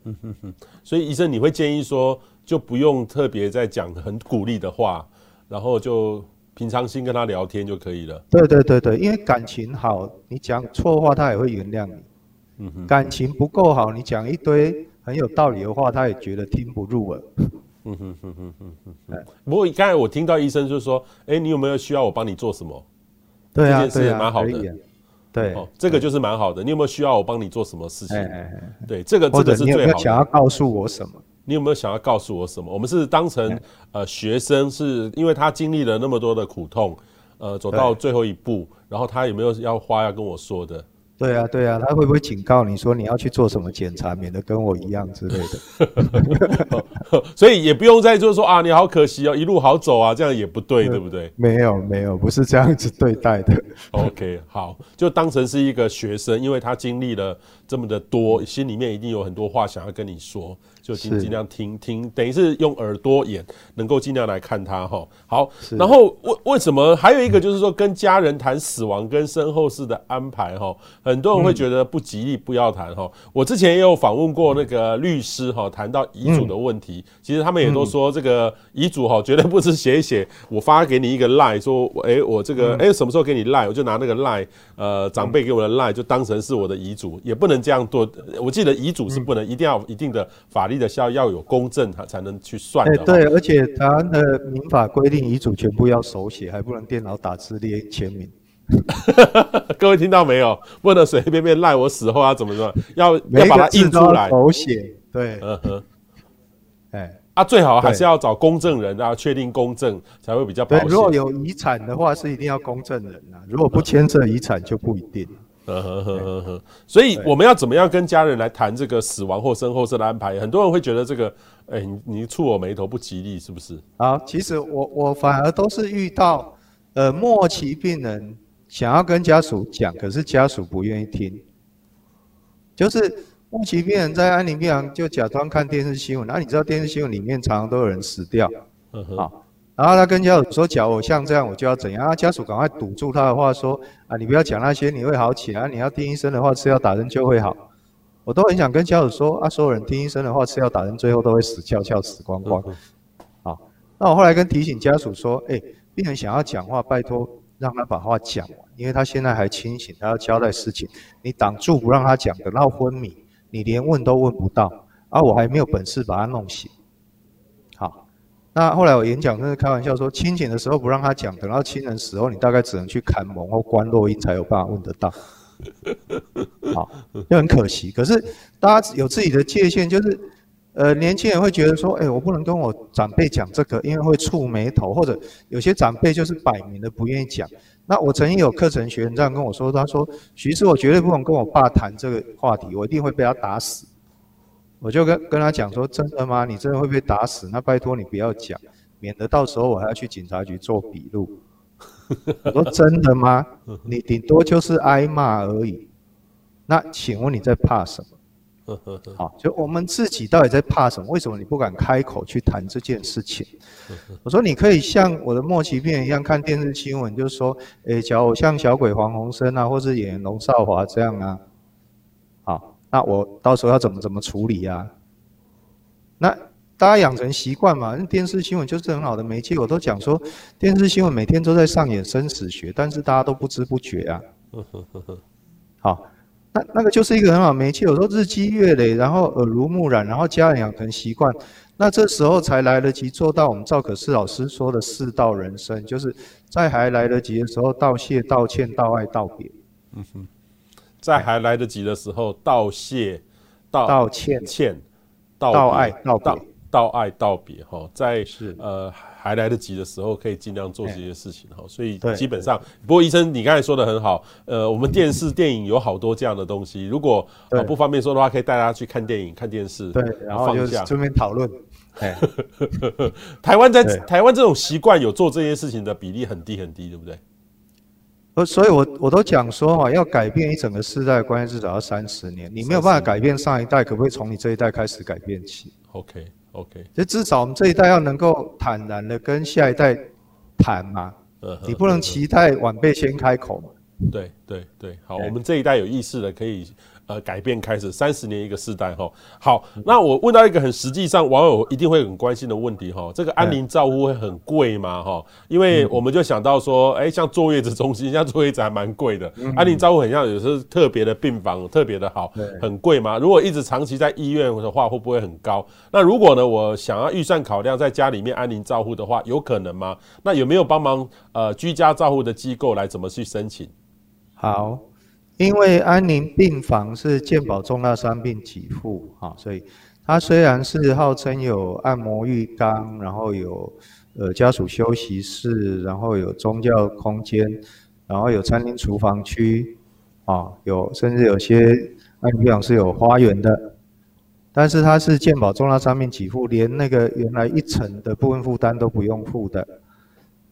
Speaker 1: 嗯哼哼，所以医生，你会建议说，就不用特别在讲很鼓励的话，然后就平常心跟他聊天就可以了。
Speaker 2: 对对对对，因为感情好，你讲错话他也会原谅你。嗯哼感情不够好，你讲一堆很有道理的话，他也觉得听不入耳。嗯哼哼哼哼哼。
Speaker 1: 不过刚才我听到医生就说：“哎、欸，你有没有需要我帮你做什么？”
Speaker 2: 对啊，
Speaker 1: 这件事也蛮好的。
Speaker 2: 对，
Speaker 1: 哦，这个就是蛮好的。你有没有需要我帮你做什么事情？对，这个这个是最好的。
Speaker 2: 你有没有想要告诉我什么？
Speaker 1: 你有没有想要告诉我什么？我们是当成呃学生，是因为他经历了那么多的苦痛，呃，走到最后一步，然后他有没有要话要跟我说的？
Speaker 2: 对啊，对啊，他会不会警告你说你要去做什么检查，免得跟我一样之类的？
Speaker 1: 所以也不用再就是说啊，你好可惜哦，一路好走啊，这样也不对，对不对？
Speaker 2: 没有，没有，不是这样子对待的。
Speaker 1: OK，好，就当成是一个学生，因为他经历了这么的多，心里面一定有很多话想要跟你说。就尽尽量听听，等于是用耳朵眼能够尽量来看他哈。好，然后为为什么还有一个就是说跟家人谈死亡跟身后事的安排哈，很多人会觉得不吉利，不要谈哈。我之前也有访问过那个律师哈，谈到遗嘱的问题，其实他们也都说这个遗嘱哈，绝对不是写一写，我发给你一个赖说，哎，我这个哎什么时候给你赖，我就拿那个赖，呃，长辈给我的赖就当成是我的遗嘱，也不能这样做。我记得遗嘱是不能一定要一定的法律的效要有公证，它才能去算的。
Speaker 2: 对，而且台湾的民法规定，遗嘱全部要手写，还不能电脑打字列签名。
Speaker 1: 各位听到没有？不能随随便便赖我死后要怎么说？要要把它印出来，
Speaker 2: 手写。对，嗯哼。
Speaker 1: 哎，啊，最好还是要找公证人啊，确定公证才会比较保险。
Speaker 2: 如果有遗产的话，是一定要公证人啊。如果不牵涉遗产，就不一定。
Speaker 1: 所以我们要怎么样跟家人来谈这个死亡或身后事的安排？很多人会觉得这个，哎，你你触我眉头不吉利，是不是？
Speaker 2: 好，其实我我反而都是遇到，呃，末期病人想要跟家属讲，可是家属不愿意听。就是末期病人在安宁病房就假装看电视新闻，那、啊、你知道电视新闻里面常常都有人死掉，嗯哼。好然后他跟家属说：“假如我像这样，我就要怎样？”啊，家属赶快堵住他的话，说：“啊，你不要讲那些，你会好起来。你要听医生的话，吃药打针就会好。”我都很想跟家属说：“啊，所有人听医生的话，吃药打针，最后都会死翘翘，死光光。”好，那我后来跟提醒家属说：“哎，病人想要讲话，拜托让他把话讲完，因为他现在还清醒，他要交代事情，你挡住不让他讲，等到昏迷，你连问都问不到，啊、我还没有本事把他弄醒。”那后来我演讲，真是开玩笑说，清醒的时候不让他讲，等到亲人死后，你大概只能去砍门或关落阴才有办法问得到。好，就很可惜。可是大家有自己的界限，就是呃，年轻人会觉得说，哎，我不能跟我长辈讲这个，因为会触霉头，或者有些长辈就是摆明的不愿意讲。那我曾经有课程学员这样跟我说，他说，徐师，我绝对不能跟我爸谈这个话题，我一定会被他打死。我就跟跟他讲说，真的吗？你真的会被打死？那拜托你不要讲，免得到时候我还要去警察局做笔录。我说真的吗？你顶多就是挨骂而已。那请问你在怕什么？好，就我们自己到底在怕什么？为什么你不敢开口去谈这件事情？我说你可以像我的末期病人一样看电视新闻，就是说，诶，假如像小鬼黄鸿升啊，或是演员龙少华这样啊，好。那我到时候要怎么怎么处理呀、啊？那大家养成习惯嘛，那电视新闻就是很好的媒介。我都讲说，电视新闻每天都在上演生死学，但是大家都不知不觉啊。好，那那个就是一个很好的媒介。有时候日积月累，然后耳濡目染，然后家人养成习惯，那这时候才来得及做到我们赵可式老师说的世道人生，就是在还来得及的时候道谢、道歉、道爱、道别。嗯哼。
Speaker 1: 在还来得及的时候，道谢、道
Speaker 2: 道歉、
Speaker 1: 歉、
Speaker 2: 道爱、道道、
Speaker 1: 道爱、道别。哈，在是呃还来得及的时候，可以尽量做这些事情。哈，所以基本上，不过医生，你刚才说的很好。呃，我们电视、电影有好多这样的东西。如果不方便说的话，可以带大家去看电影、看电视。
Speaker 2: 对，然后就顺便讨论。哎，
Speaker 1: 台湾在台湾这种习惯有做这些事情的比例很低很低，对不对？
Speaker 2: 所以我我都讲说哈，要改变一整个世代的关系，至少要三十年。你没有办法改变上一代，可不可以从你这一代开始改变起
Speaker 1: ？OK OK，
Speaker 2: 就至少我们这一代要能够坦然的跟下一代谈嘛。你不能期待晚辈先开口嘛。
Speaker 1: 对对对，好，我们这一代有意识的可以。呃，改变开始，三十年一个世代哈。好，那我问到一个很实际上网友一定会很关心的问题哈，这个安宁照护会很贵吗？哈，因为我们就想到说，哎，像坐月子中心，像坐月子还蛮贵的，安宁照护很像有时候特别的病房特别的好，很贵吗？如果一直长期在医院的话，会不会很高？那如果呢，我想要预算考量在家里面安宁照护的话，有可能吗？那有没有帮忙呃居家照护的机构来怎么去申请？
Speaker 2: 好。因为安宁病房是健保重大伤病给付，哈，所以它虽然是号称有按摩浴缸，然后有呃家属休息室，然后有宗教空间，然后有餐厅厨房区，啊，有甚至有些安宁病房是有花园的，但是它是健保重大伤病给付，连那个原来一层的部分负担都不用付的。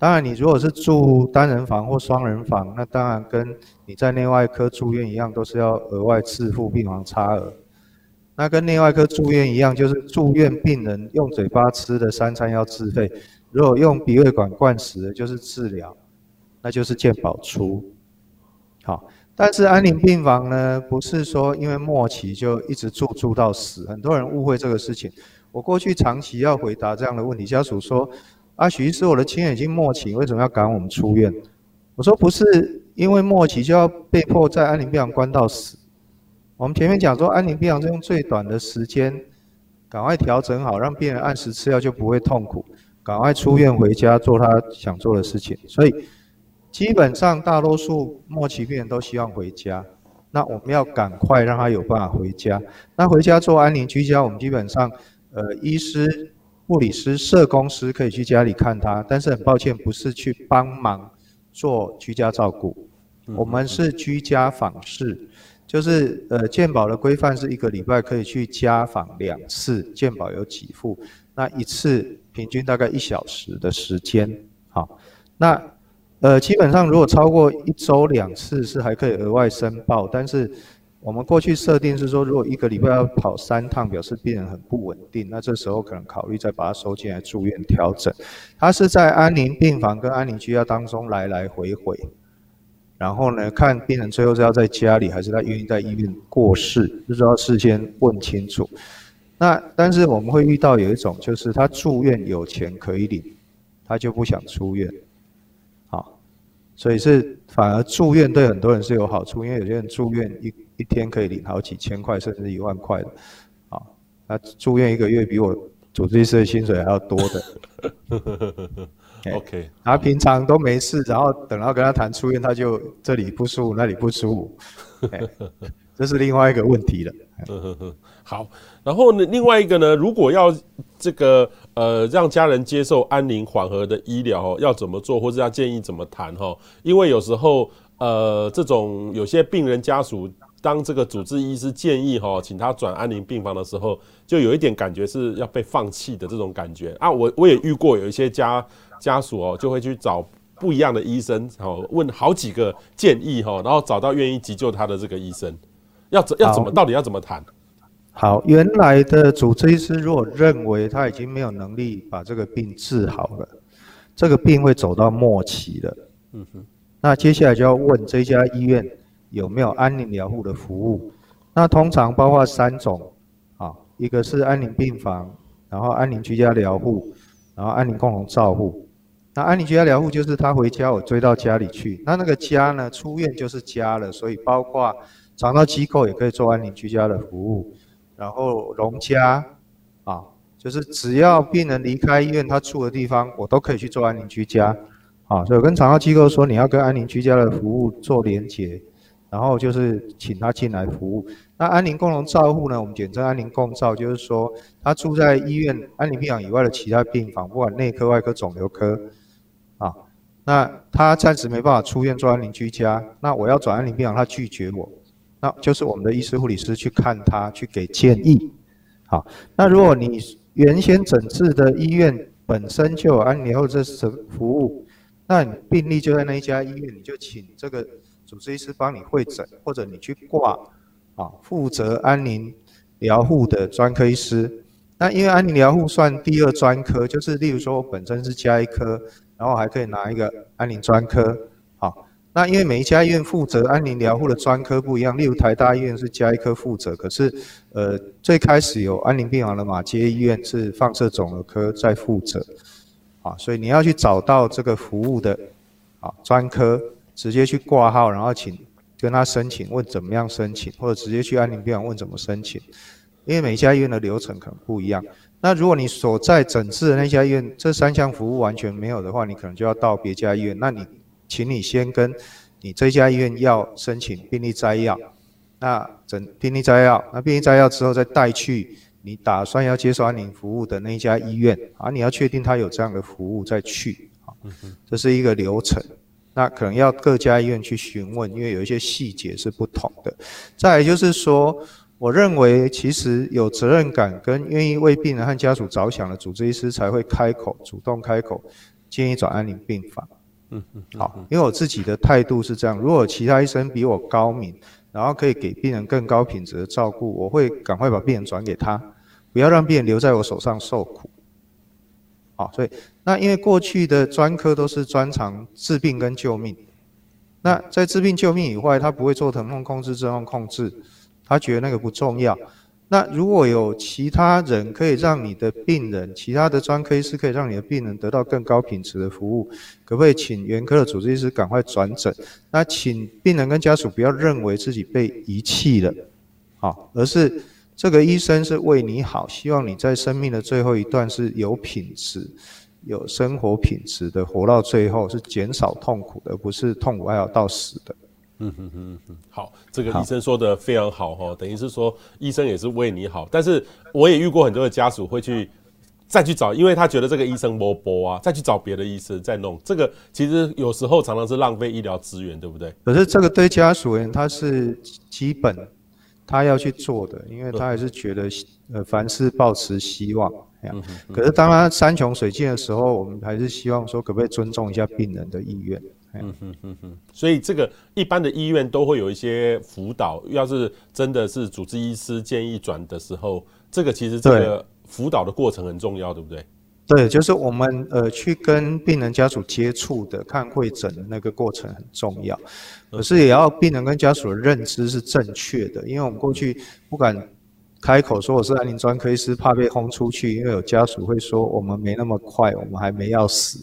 Speaker 2: 当然，你如果是住单人房或双人房，那当然跟你在内外科住院一样，都是要额外自付病房差额。那跟内外科住院一样，就是住院病人用嘴巴吃的三餐要自费，如果用鼻胃管灌食的，就是治疗，那就是健保出。好，但是安宁病房呢，不是说因为末期就一直住住到死，很多人误会这个事情。我过去长期要回答这样的问题，家属说。啊，许医师，我的亲人已经末期，为什么要赶我们出院？我说不是，因为末期就要被迫在安宁病房关到死。我们前面讲说，安宁病房是用最短的时间，赶快调整好，让病人按时吃药就不会痛苦，赶快出院回家做他想做的事情。所以基本上大多数末期病人都希望回家，那我们要赶快让他有办法回家。那回家做安宁居家，我们基本上，呃，医师。护理师、社工师可以去家里看他，但是很抱歉，不是去帮忙做居家照顾。我们是居家访视，就是呃，健保的规范是一个礼拜可以去家访两次，健保有给付，那一次平均大概一小时的时间。好，那呃，基本上如果超过一周两次是还可以额外申报，但是。我们过去设定是说，如果一个礼拜要跑三趟，表示病人很不稳定，那这时候可能考虑再把他收进来住院调整。他是在安宁病房跟安宁居家当中来来回回，然后呢，看病人最后是要在家里，还是他愿意在医院过世，就是要事先问清楚。那但是我们会遇到有一种，就是他住院有钱可以领，他就不想出院。好，所以是反而住院对很多人是有好处，因为有些人住院一。一天可以领好几千块，甚至一万块的，啊，他住院一个月比我主治医师的薪水还要多的。OK，他平常都没事，然后等到跟他谈出院，他就这里不舒服，那里不舒服，这是另外一个问题了。
Speaker 1: 好，然后呢，另外一个呢，如果要这个呃让家人接受安宁缓和的医疗，要怎么做，或者要建议怎么谈哈？因为有时候呃这种有些病人家属。当这个主治医师建议哈，请他转安宁病房的时候，就有一点感觉是要被放弃的这种感觉啊。我我也遇过有一些家家属哦，就会去找不一样的医生哦，问好几个建议哈，然后找到愿意急救他的这个医生，要怎要怎么到底要怎么谈？
Speaker 2: 好，原来的主治医师如果认为他已经没有能力把这个病治好了，这个病会走到末期了，嗯哼，那接下来就要问这家医院。有没有安宁疗护的服务？那通常包括三种，啊，一个是安宁病房，然后安宁居家疗护，然后安宁共同照护。那安宁居家疗护就是他回家，我追到家里去。那那个家呢，出院就是家了，所以包括长照机构也可以做安宁居家的服务。然后荣家，啊，就是只要病人离开医院，他住的地方，我都可以去做安宁居家。啊，所以跟长照机构说，你要跟安宁居家的服务做连结。然后就是请他进来服务。那安宁共同照护呢？我们简称安宁共照，就是说他住在医院安宁病房以外的其他病房，不管内科、外科、肿瘤科，啊，那他暂时没办法出院做安宁居家，那我要转安宁病房，他拒绝我，那就是我们的医师护理师去看他，去给建议。好，那如果你原先诊治的医院本身就有安宁后这是服务，那你病例就在那一家医院，你就请这个。主治医师帮你会诊，或者你去挂啊，负责安宁疗护的专科医师。那因为安宁疗护算第二专科，就是例如说我本身是加一科，然后还可以拿一个安宁专科。好，那因为每一家医院负责安宁疗护的专科不一样，例如台大医院是加一科负责，可是呃最开始有安宁病房的马偕医院是放射肿瘤科在负责。啊，所以你要去找到这个服务的啊专科。直接去挂号，然后请跟他申请，问怎么样申请，或者直接去安宁病房问怎么申请，因为每家医院的流程可能不一样。那如果你所在诊治的那家医院这三项服务完全没有的话，你可能就要到别家医院。那你，请你先跟你这家医院要申请病历摘要，那诊病历摘要，那病历摘要之后再带去你打算要接受安宁服务的那家医院啊，你要确定他有这样的服务再去啊，这是一个流程。那可能要各家医院去询问，因为有一些细节是不同的。再来就是说，我认为其实有责任感跟愿意为病人和家属着想的主治医师才会开口主动开口建议转安宁病房。
Speaker 1: 嗯嗯，
Speaker 2: 好，因为我自己的态度是这样，如果其他医生比我高明，然后可以给病人更高品质的照顾，我会赶快把病人转给他，不要让病人留在我手上受苦。好，所以那因为过去的专科都是专长治病跟救命，那在治病救命以外，他不会做疼痛控制、症状控制，他觉得那个不重要。那如果有其他人可以让你的病人，其他的专科医师可以让你的病人得到更高品质的服务，可不可以请原科的主治医师赶快转诊？那请病人跟家属不要认为自己被遗弃了，好，而是这个医生是为你好，希望你在生命的最后一段是有品质、有生活品质的活到最后，是减少痛苦的，而不是痛苦还要到死的。
Speaker 1: 嗯哼哼哼，好，这个医生说的非常好哈，等于是说医生也是为你好，但是我也遇过很多的家属会去再去找，因为他觉得这个医生没播啊，再去找别的医生再弄，这个其实有时候常常是浪费医疗资源，对不对？
Speaker 2: 可是这个对家属而言，他是基本他要去做的，因为他还是觉得呃凡事抱持希望，嗯、可是当他山穷水尽的时候，我们还是希望说可不可以尊重一下病人的意愿。
Speaker 1: 嗯哼哼哼，所以这个一般的医院都会有一些辅导，要是真的是主治医师建议转的时候，这个其实这个辅导的过程很重要，对不对？
Speaker 2: 对，就是我们呃去跟病人家属接触的看会诊的那个过程很重要，可是也要病人跟家属的认知是正确的，因为我们过去不敢开口说我是安宁专科医师，怕被轰出去，因为有家属会说我们没那么快，我们还没要死。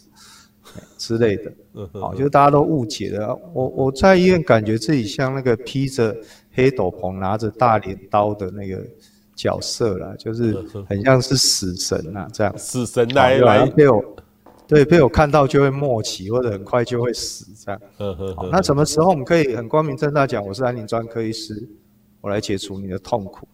Speaker 2: 之类的，好，就大家都误解了。我我在医院感觉自己像那个披着黑斗篷、拿着大镰刀的那个角色啦，就是很像是死神呐，这样。
Speaker 1: 死神来来
Speaker 2: 被我，对，被我看到就会末期，或者很快就会死这样。好，那什么时候我们可以很光明正大讲，我是安宁专科医师，我来解除你的痛苦？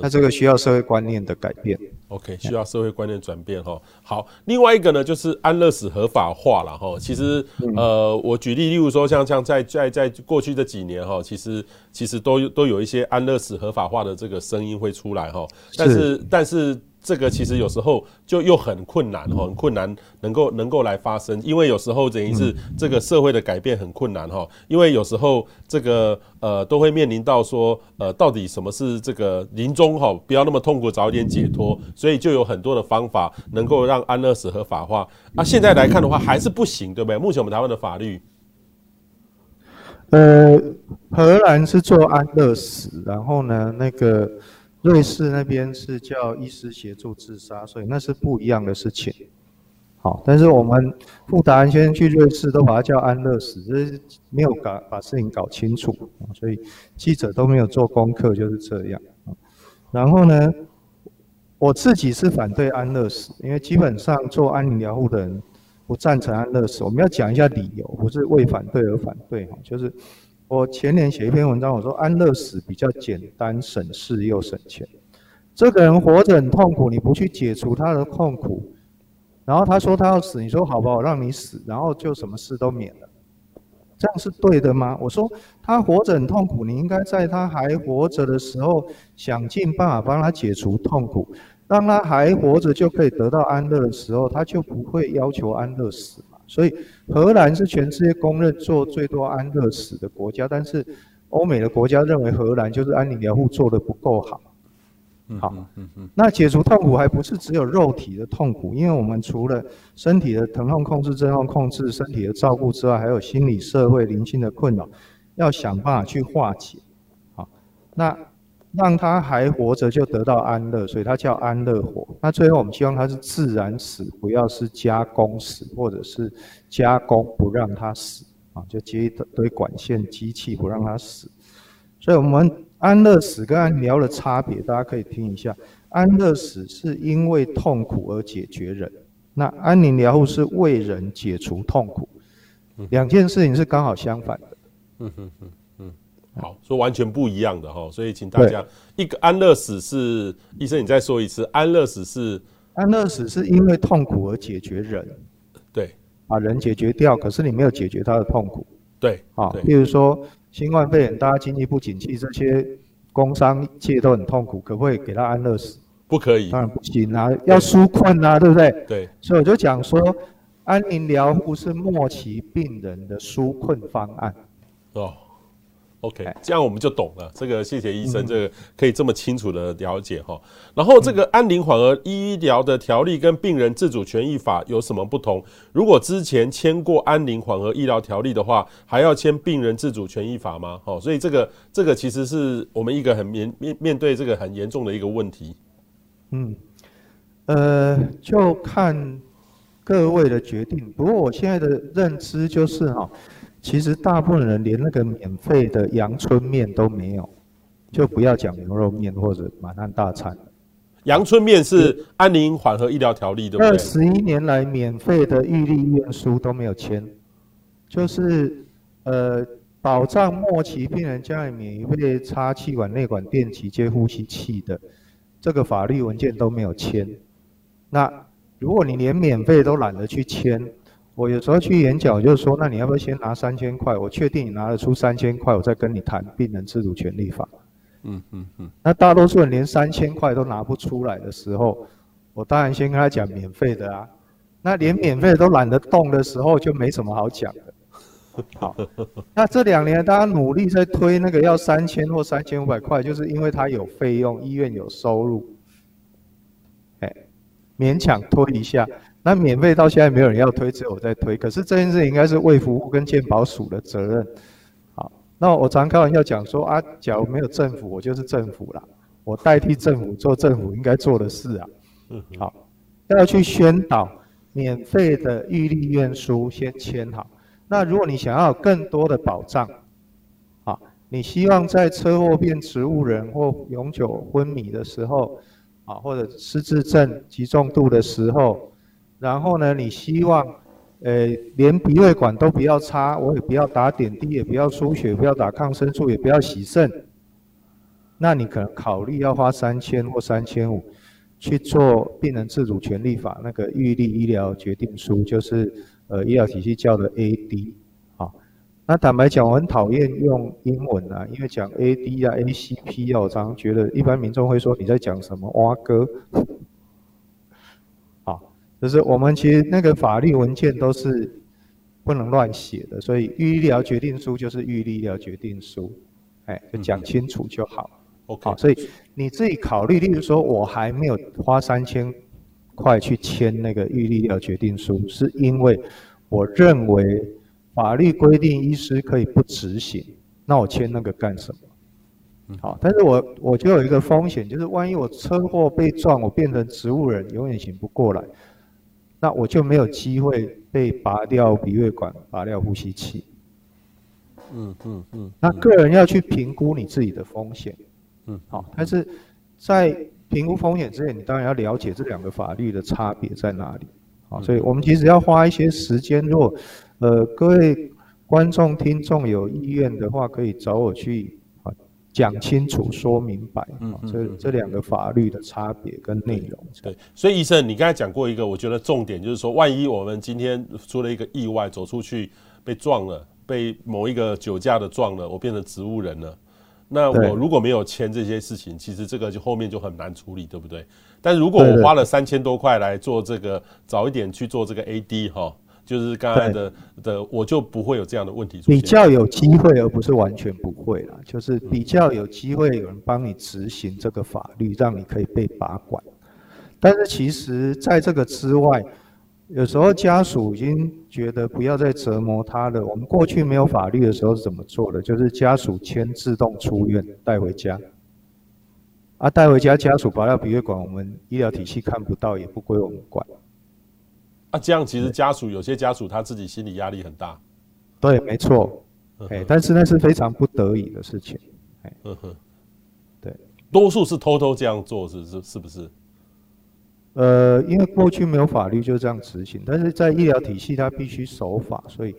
Speaker 2: 那这个需要社会观念的改变。
Speaker 1: OK，需要社会观念转变哈。好，另外一个呢，就是安乐死合法化了哈。其实，呃，我举例，例如说，像像在在在过去这几年哈，其实其实都都有一些安乐死合法化的这个声音会出来哈。但是但是。这个其实有时候就又很困难哈，很困难能够能够来发生，因为有时候等于是这个社会的改变很困难哈，因为有时候这个呃都会面临到说呃到底什么是这个临终哈，不要那么痛苦，早一点解脱，所以就有很多的方法能够让安乐死合法化。啊，现在来看的话还是不行，对不对？目前我们台湾的法律，
Speaker 2: 呃，荷兰是做安乐死，然后呢那个。瑞士那边是叫医师协助自杀，所以那是不一样的事情。好，但是我们傅达安先生去瑞士都把它叫安乐死，这是没有搞把事情搞清楚，所以记者都没有做功课，就是这样。然后呢，我自己是反对安乐死，因为基本上做安宁疗护的人不赞成安乐死。我们要讲一下理由，不是为反对而反对哈，就是。我前年写一篇文章，我说安乐死比较简单、省事又省钱。这个人活着很痛苦，你不去解除他的痛苦，然后他说他要死，你说好不好，让你死，然后就什么事都免了，这样是对的吗？我说他活着很痛苦，你应该在他还活着的时候想尽办法帮他解除痛苦，让他还活着就可以得到安乐的时候，他就不会要求安乐死。所以荷兰是全世界公认做最多安乐死的国家，但是欧美的国家认为荷兰就是安宁疗护做的不够好。好，那解除痛苦还不是只有肉体的痛苦，因为我们除了身体的疼痛控制、症状控制、身体的照顾之外，还有心理、社会、灵性的困扰，要想办法去化解。好，那。让他还活着就得到安乐，所以他叫安乐活。那最后我们希望他是自然死，不要是加工死，或者是加工不让他死啊，就接一堆管线机器不让他死。所以我们安乐死跟安疗的差别，大家可以听一下。安乐死是因为痛苦而解决人，那安宁疗护是为人解除痛苦，两件事情是刚好相反的。嗯哼哼。
Speaker 1: 好，说完全不一样的哈，所以请大家，一个安乐死是医生，你再说一次，安乐死是
Speaker 2: 安乐死是因为痛苦而解决人，
Speaker 1: 对，
Speaker 2: 把人解决掉，可是你没有解决他的痛苦，
Speaker 1: 对，
Speaker 2: 啊，比如说新冠肺炎，大家经济不景气，这些工商界都很痛苦，可不可以给他安乐死？
Speaker 1: 不可以，
Speaker 2: 当然不行啊，要纾困啊，对不对？
Speaker 1: 对，
Speaker 2: 所以我就讲说，安宁疗护是末期病人的纾困方案。
Speaker 1: 哦。OK，这样我们就懂了。这个谢谢医生，这个可以这么清楚的了解哈。然后这个安宁缓和医疗的条例跟病人自主权益法有什么不同？如果之前签过安宁缓和医疗条例的话，还要签病人自主权益法吗？哦，所以这个这个其实是我们一个很面面面对这个很严重的一个问题。
Speaker 2: 嗯，呃，就看各位的决定。不过我现在的认知就是哈。其实大部分人连那个免费的阳春面都没有，就不要讲牛肉面或者满汉大餐。
Speaker 1: 阳春面是安宁缓和医疗条例，对不对？
Speaker 2: 二十一年来免费的预立医院书都没有签，就是呃保障末期病人家里免费插气管、内管、电极接呼吸器的这个法律文件都没有签。那如果你连免费都懒得去签，我有时候去演讲，就是说，那你要不要先拿三千块？我确定你拿得出三千块，我再跟你谈病人自主权利法。嗯嗯嗯。那大多数人连三千块都拿不出来的时候，我当然先跟他讲免费的啊。那连免费都懒得动的时候，就没什么好讲的。好，那这两年大家努力在推那个要三千或三千五百块，就是因为他有费用，医院有收入，哎，勉强推一下。那免费到现在没有人要推，只有我在推。可是这件事应该是卫福部跟健保署的责任。好，那我常开玩笑讲说啊，假如没有政府，我就是政府啦，我代替政府做政府应该做的事啊。好，要去宣导免费的预立院书先签好。那如果你想要有更多的保障，啊，你希望在车祸变植物人或永久昏迷的时候，啊，或者失智症极重度的时候。然后呢，你希望，呃，连鼻胃管都不要插，我也不要打点滴，也不要输血，不要打抗生素，也不要洗肾。那你可能考虑要花三千或三千五去做病人自主权利法那个预立医疗决定书，就是呃医疗体系叫的 AD。好，那坦白讲，我很讨厌用英文啊，因为讲 AD 啊、ACP 啊，我常常觉得一般民众会说你在讲什么蛙哥。就是我们其实那个法律文件都是不能乱写的，所以预立医疗决定书就是预立医疗决定书，哎，就讲清楚就好。OK，好，所以你自己考虑，例如说我还没有花三千块去签那个预立医疗决定书，是因为我认为法律规定医师可以不执行，那我签那个干什么？好，但是我我就有一个风险，就是万一我车祸被撞，我变成植物人，永远醒不过来。那我就没有机会被拔掉鼻胃管、拔掉呼吸器。嗯嗯嗯。那个人要去评估你自己的风险。嗯。好，但是在评估风险之前，你当然要了解这两个法律的差别在哪里。好，所以我们其实要花一些时间。如果呃各位观众听众有意愿的话，可以找我去。讲清楚、说明白，嗯，这这两个法律的差别跟内容。
Speaker 1: 对，所以医生，你刚才讲过一个，我觉得重点就是说，万一我们今天出了一个意外，走出去被撞了，被某一个酒驾的撞了，我变成植物人了，那我如果没有签这些事情，其实这个就后面就很难处理，对不对？但如果我花了三千多块来做这个，早一点去做这个 AD 哈。就是刚才的的，我就不会有这样的问题出现。
Speaker 2: 比较有机会，而不是完全不会啦。就是比较有机会有人帮你执行这个法律，让你可以被把管。但是其实在这个之外，有时候家属已经觉得不要再折磨他了。我们过去没有法律的时候是怎么做的？就是家属签自动出院带回家，啊，带回家家属拔掉鼻血管，我们医疗体系看不到，也不归我们管。
Speaker 1: 那、啊、这样其实家属有些家属他自己心理压力很大，
Speaker 2: 对，没错，哎，但是那是非常不得已的事情，哎，嗯哼，对，
Speaker 1: 多数是偷偷这样做，是是是不是？
Speaker 2: 呃，因为过去没有法律就这样执行，但是在医疗体系它必须守法，所以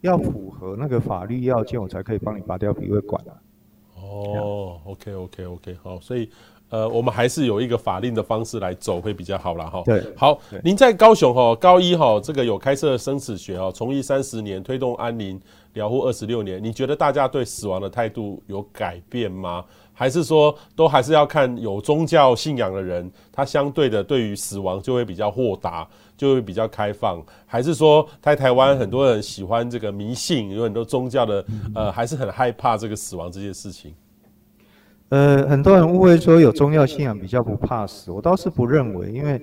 Speaker 2: 要符合那个法律要件，我才可以帮你拔掉鼻胃管啊。
Speaker 1: 哦，OK OK OK，好，所以。呃，我们还是有一个法令的方式来走会比较好啦。哈。
Speaker 2: 对，
Speaker 1: 好，您在高雄哈高一哈这个有开设生死学哦，从医三十年，推动安宁疗护二十六年，你觉得大家对死亡的态度有改变吗？还是说都还是要看有宗教信仰的人，他相对的对于死亡就会比较豁达，就会比较开放？还是说在台湾很多人喜欢这个迷信，有很多宗教的，呃，还是很害怕这个死亡这件事情？
Speaker 2: 呃，很多人误会说有宗教信仰比较不怕死，我倒是不认为，因为。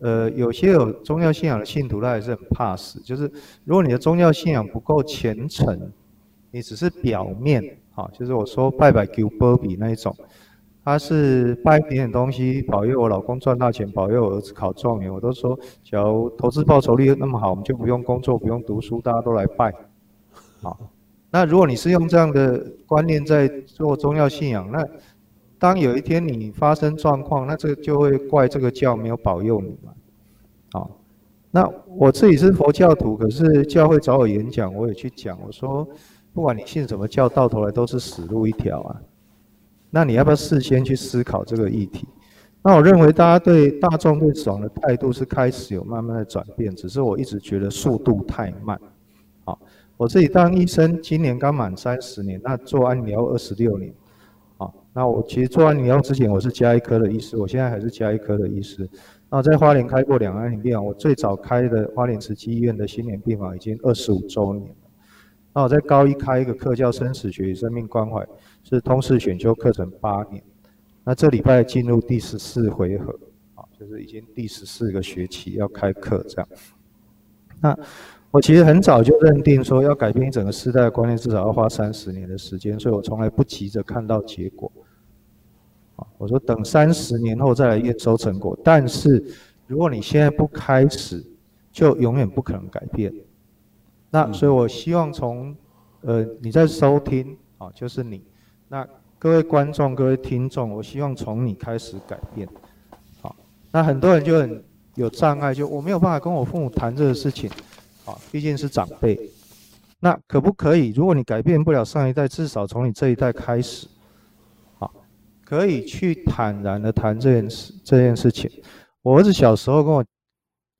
Speaker 2: 呃，有些有宗教信仰的信徒，他还是很怕死。就是如果你的宗教信仰不够虔诚，你只是表面，啊，就是我说拜拜求保庇那一种，他是拜一点点东西，保佑我老公赚大钱，保佑我儿子考状元，我都说，假如投资报酬率那么好，我们就不用工作，不用读书，大家都来拜。好，那如果你是用这样的观念在做宗教信仰，那。当有一天你发生状况，那这个就会怪这个教没有保佑你嘛。好，那我自己是佛教徒，可是教会找我演讲，我也去讲。我说，不管你信什么教，到头来都是死路一条啊。那你要不要事先去思考这个议题？那我认为大家对大众对死亡的态度是开始有慢慢的转变，只是我一直觉得速度太慢。好，我自己当医生，今年刚满三十年，那做安疗二十六年。那我其实做完你要之前，我是加一科的医师，我现在还是加一科的医师。那在花莲开过两安宁病房，我最早开的花莲慈济医院的新年病房已经二十五周年了。那我在高一开一个课叫生死学与生命关怀，是通识选修课程八年。那这礼拜进入第十四回合，啊，就是已经第十四个学期要开课这样。那我其实很早就认定说，要改变整个世代观念，至少要花三十年的时间，所以我从来不急着看到结果。啊，我说等三十年后再来验收成果。但是如果你现在不开始，就永远不可能改变。那所以我希望从，呃，你在收听，啊，就是你，那各位观众、各位听众，我希望从你开始改变。好，那很多人就很有障碍，就我没有办法跟我父母谈这个事情。啊，毕竟是长辈，那可不可以？如果你改变不了上一代，至少从你这一代开始，啊，可以去坦然的谈这件事。这件事情，我儿子小时候跟我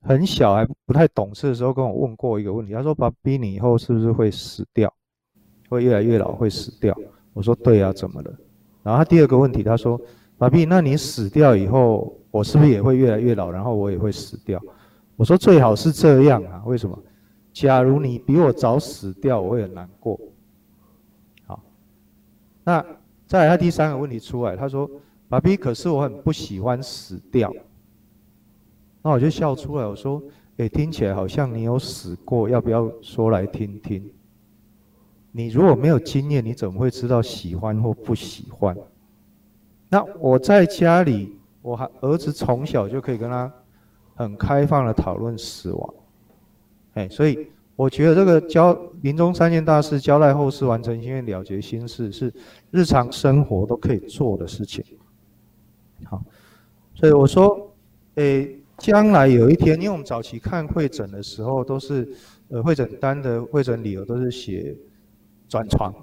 Speaker 2: 很小还不太懂事的时候，跟我问过一个问题，他说：“爸比，你以后是不是会死掉？会越来越老，会死掉？”我说：“对呀，怎么了？”然后他第二个问题，他说：“爸比，那你死掉以后，我是不是也会越来越老，然后我也会死掉？”我说：“最好是这样啊，为什么？”假如你比我早死掉，我会很难过。好，那再来他第三个问题出来，他说：“爸比，可是我很不喜欢死掉。”那我就笑出来，我说：“诶，听起来好像你有死过，要不要说来听听？你如果没有经验，你怎么会知道喜欢或不喜欢？”那我在家里，我还儿子从小就可以跟他很开放的讨论死亡。哎，所以我觉得这个交临终三件大事，交代后事，完成心愿，了结心事，是日常生活都可以做的事情。好，所以我说，诶，将来有一天，因为我们早期看会诊的时候，都是呃会诊单的会诊理由都是写转床，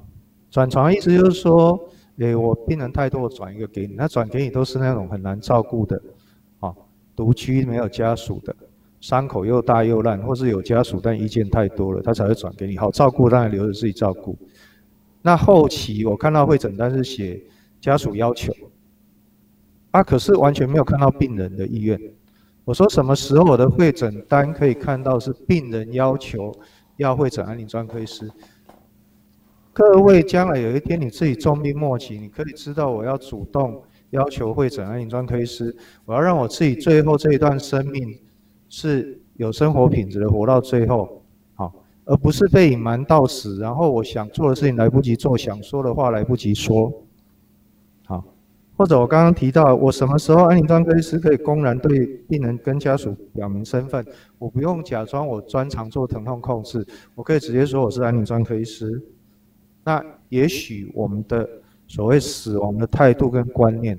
Speaker 2: 转床意思就是说，诶，我病人太多，我转一个给你，那转给你都是那种很难照顾的，啊，独居没有家属的。伤口又大又烂，或是有家属但意见太多了，他才会转给你。好照顾当然留着自己照顾。那后期我看到会诊单是写家属要求，啊，可是完全没有看到病人的意愿。我说什么时候我的会诊单可以看到是病人要求要会诊安宁专科医师？各位将来有一天你自己重病末期，你可以知道我要主动要求会诊安宁专科医师，我要让我自己最后这一段生命。是有生活品质的活到最后，好，而不是被隐瞒到死，然后我想做的事情来不及做，想说的话来不及说，好，或者我刚刚提到，我什么时候安宁专科医师可以公然对病人跟家属表明身份？我不用假装我专长做疼痛控制，我可以直接说我是安宁专科医师。那也许我们的所谓死亡的态度跟观念，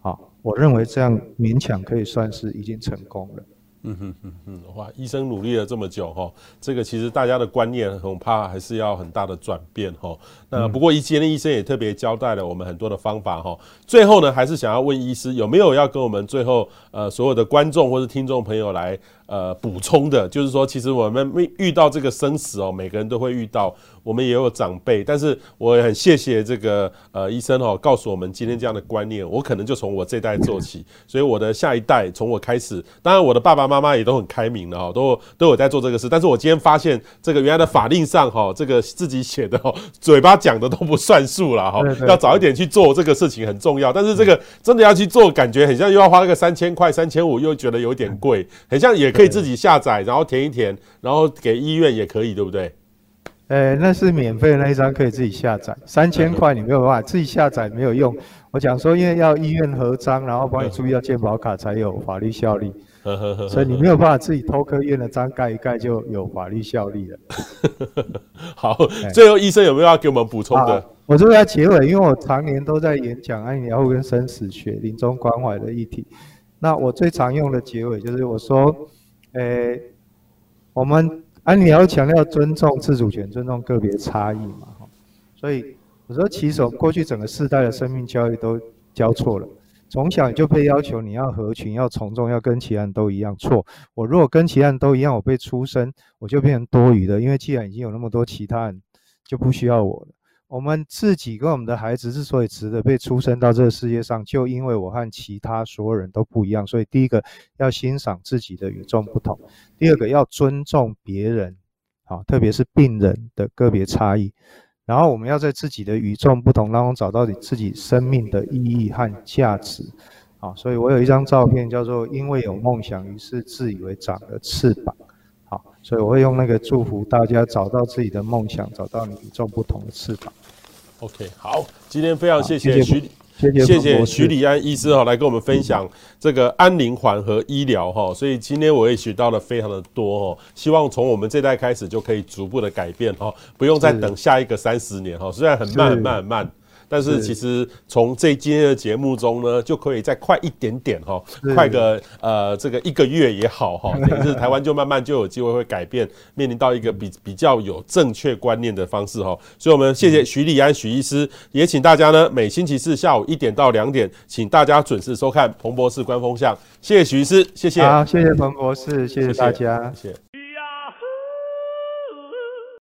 Speaker 2: 好，我认为这样勉强可以算是已经成功了。
Speaker 1: 嗯哼哼哼，哇！医生努力了这么久哈，这个其实大家的观念恐怕还是要很大的转变哈。那不过，今天医生也特别交代了我们很多的方法哈。最后呢，还是想要问医师有没有要跟我们最后呃所有的观众或者听众朋友来呃补充的，就是说，其实我们遇到这个生死哦，每个人都会遇到。我们也有长辈，但是我也很谢谢这个呃医生哦，告诉我们今天这样的观念。我可能就从我这代做起，所以我的下一代从我开始。当然，我的爸爸妈妈也都很开明的哈，都都有在做这个事。但是我今天发现，这个原来的法令上哈，这个自己写的哈，嘴巴讲的都不算数了哈。要早一点去做这个事情很重要。但是这个真的要去做，感觉很像又要花那个三千块、三千五，又觉得有点贵。很像也可以自己下载，然后填一填，然后给医院也可以，对不对？
Speaker 2: 呃，那是免费的那一张可以自己下载，三千块你没有办法自己下载没有用。我讲说，因为要医院核章，然后帮你注意到健保卡才有法律效力，所以你没有办法自己偷刻院的章盖一盖就有法律效力了。
Speaker 1: 好，最后医生有没有要给我们补充的？
Speaker 2: 我这边要结尾，因为我常年都在演讲安宁疗护跟生死学、临终关怀的议题。那我最常用的结尾就是我说，呃，我们。啊，你要强调尊重自主权，尊重个别差异嘛，所以我说，棋手过去整个世代的生命教育都教错了。从小就被要求你要合群，要从众，要跟其他人都一样。错，我如果跟其他人都一样，我被出生我就变成多余的，因为既然已经有那么多其他人，就不需要我了。我们自己跟我们的孩子之所以值得被出生到这个世界上，就因为我和其他所有人都不一样。所以第一个要欣赏自己的与众不同，第二个要尊重别人，好，特别是病人的个别差异。然后我们要在自己的与众不同当中找到你自己生命的意义和价值。好，所以我有一张照片叫做“因为有梦想，于是自以为长了翅膀”。好，所以我会用那个祝福大家找到自己的梦想，找到你与众不同的翅膀。
Speaker 1: OK，好，今天非常谢谢徐，谢谢徐礼安医师哈，来跟我们分享这个安宁缓和医疗哈，所以今天我也学到了非常的多哦，希望从我们这代开始就可以逐步的改变哈，不用再等下一个三十年哈，虽然很慢很慢很慢。但是其实从这今天的节目中呢，就可以再快一点点哈，快个呃这个一个月也好哈，等于是台湾就慢慢就有机会会改变，面临到一个比比较有正确观念的方式哈。所以我们谢谢徐礼安徐医师，也请大家呢每星期四下午一点到两点，请大家准时收看彭博士观风向。谢谢徐医师，谢谢。
Speaker 2: 好，谢谢彭博士，谢谢大家，谢谢。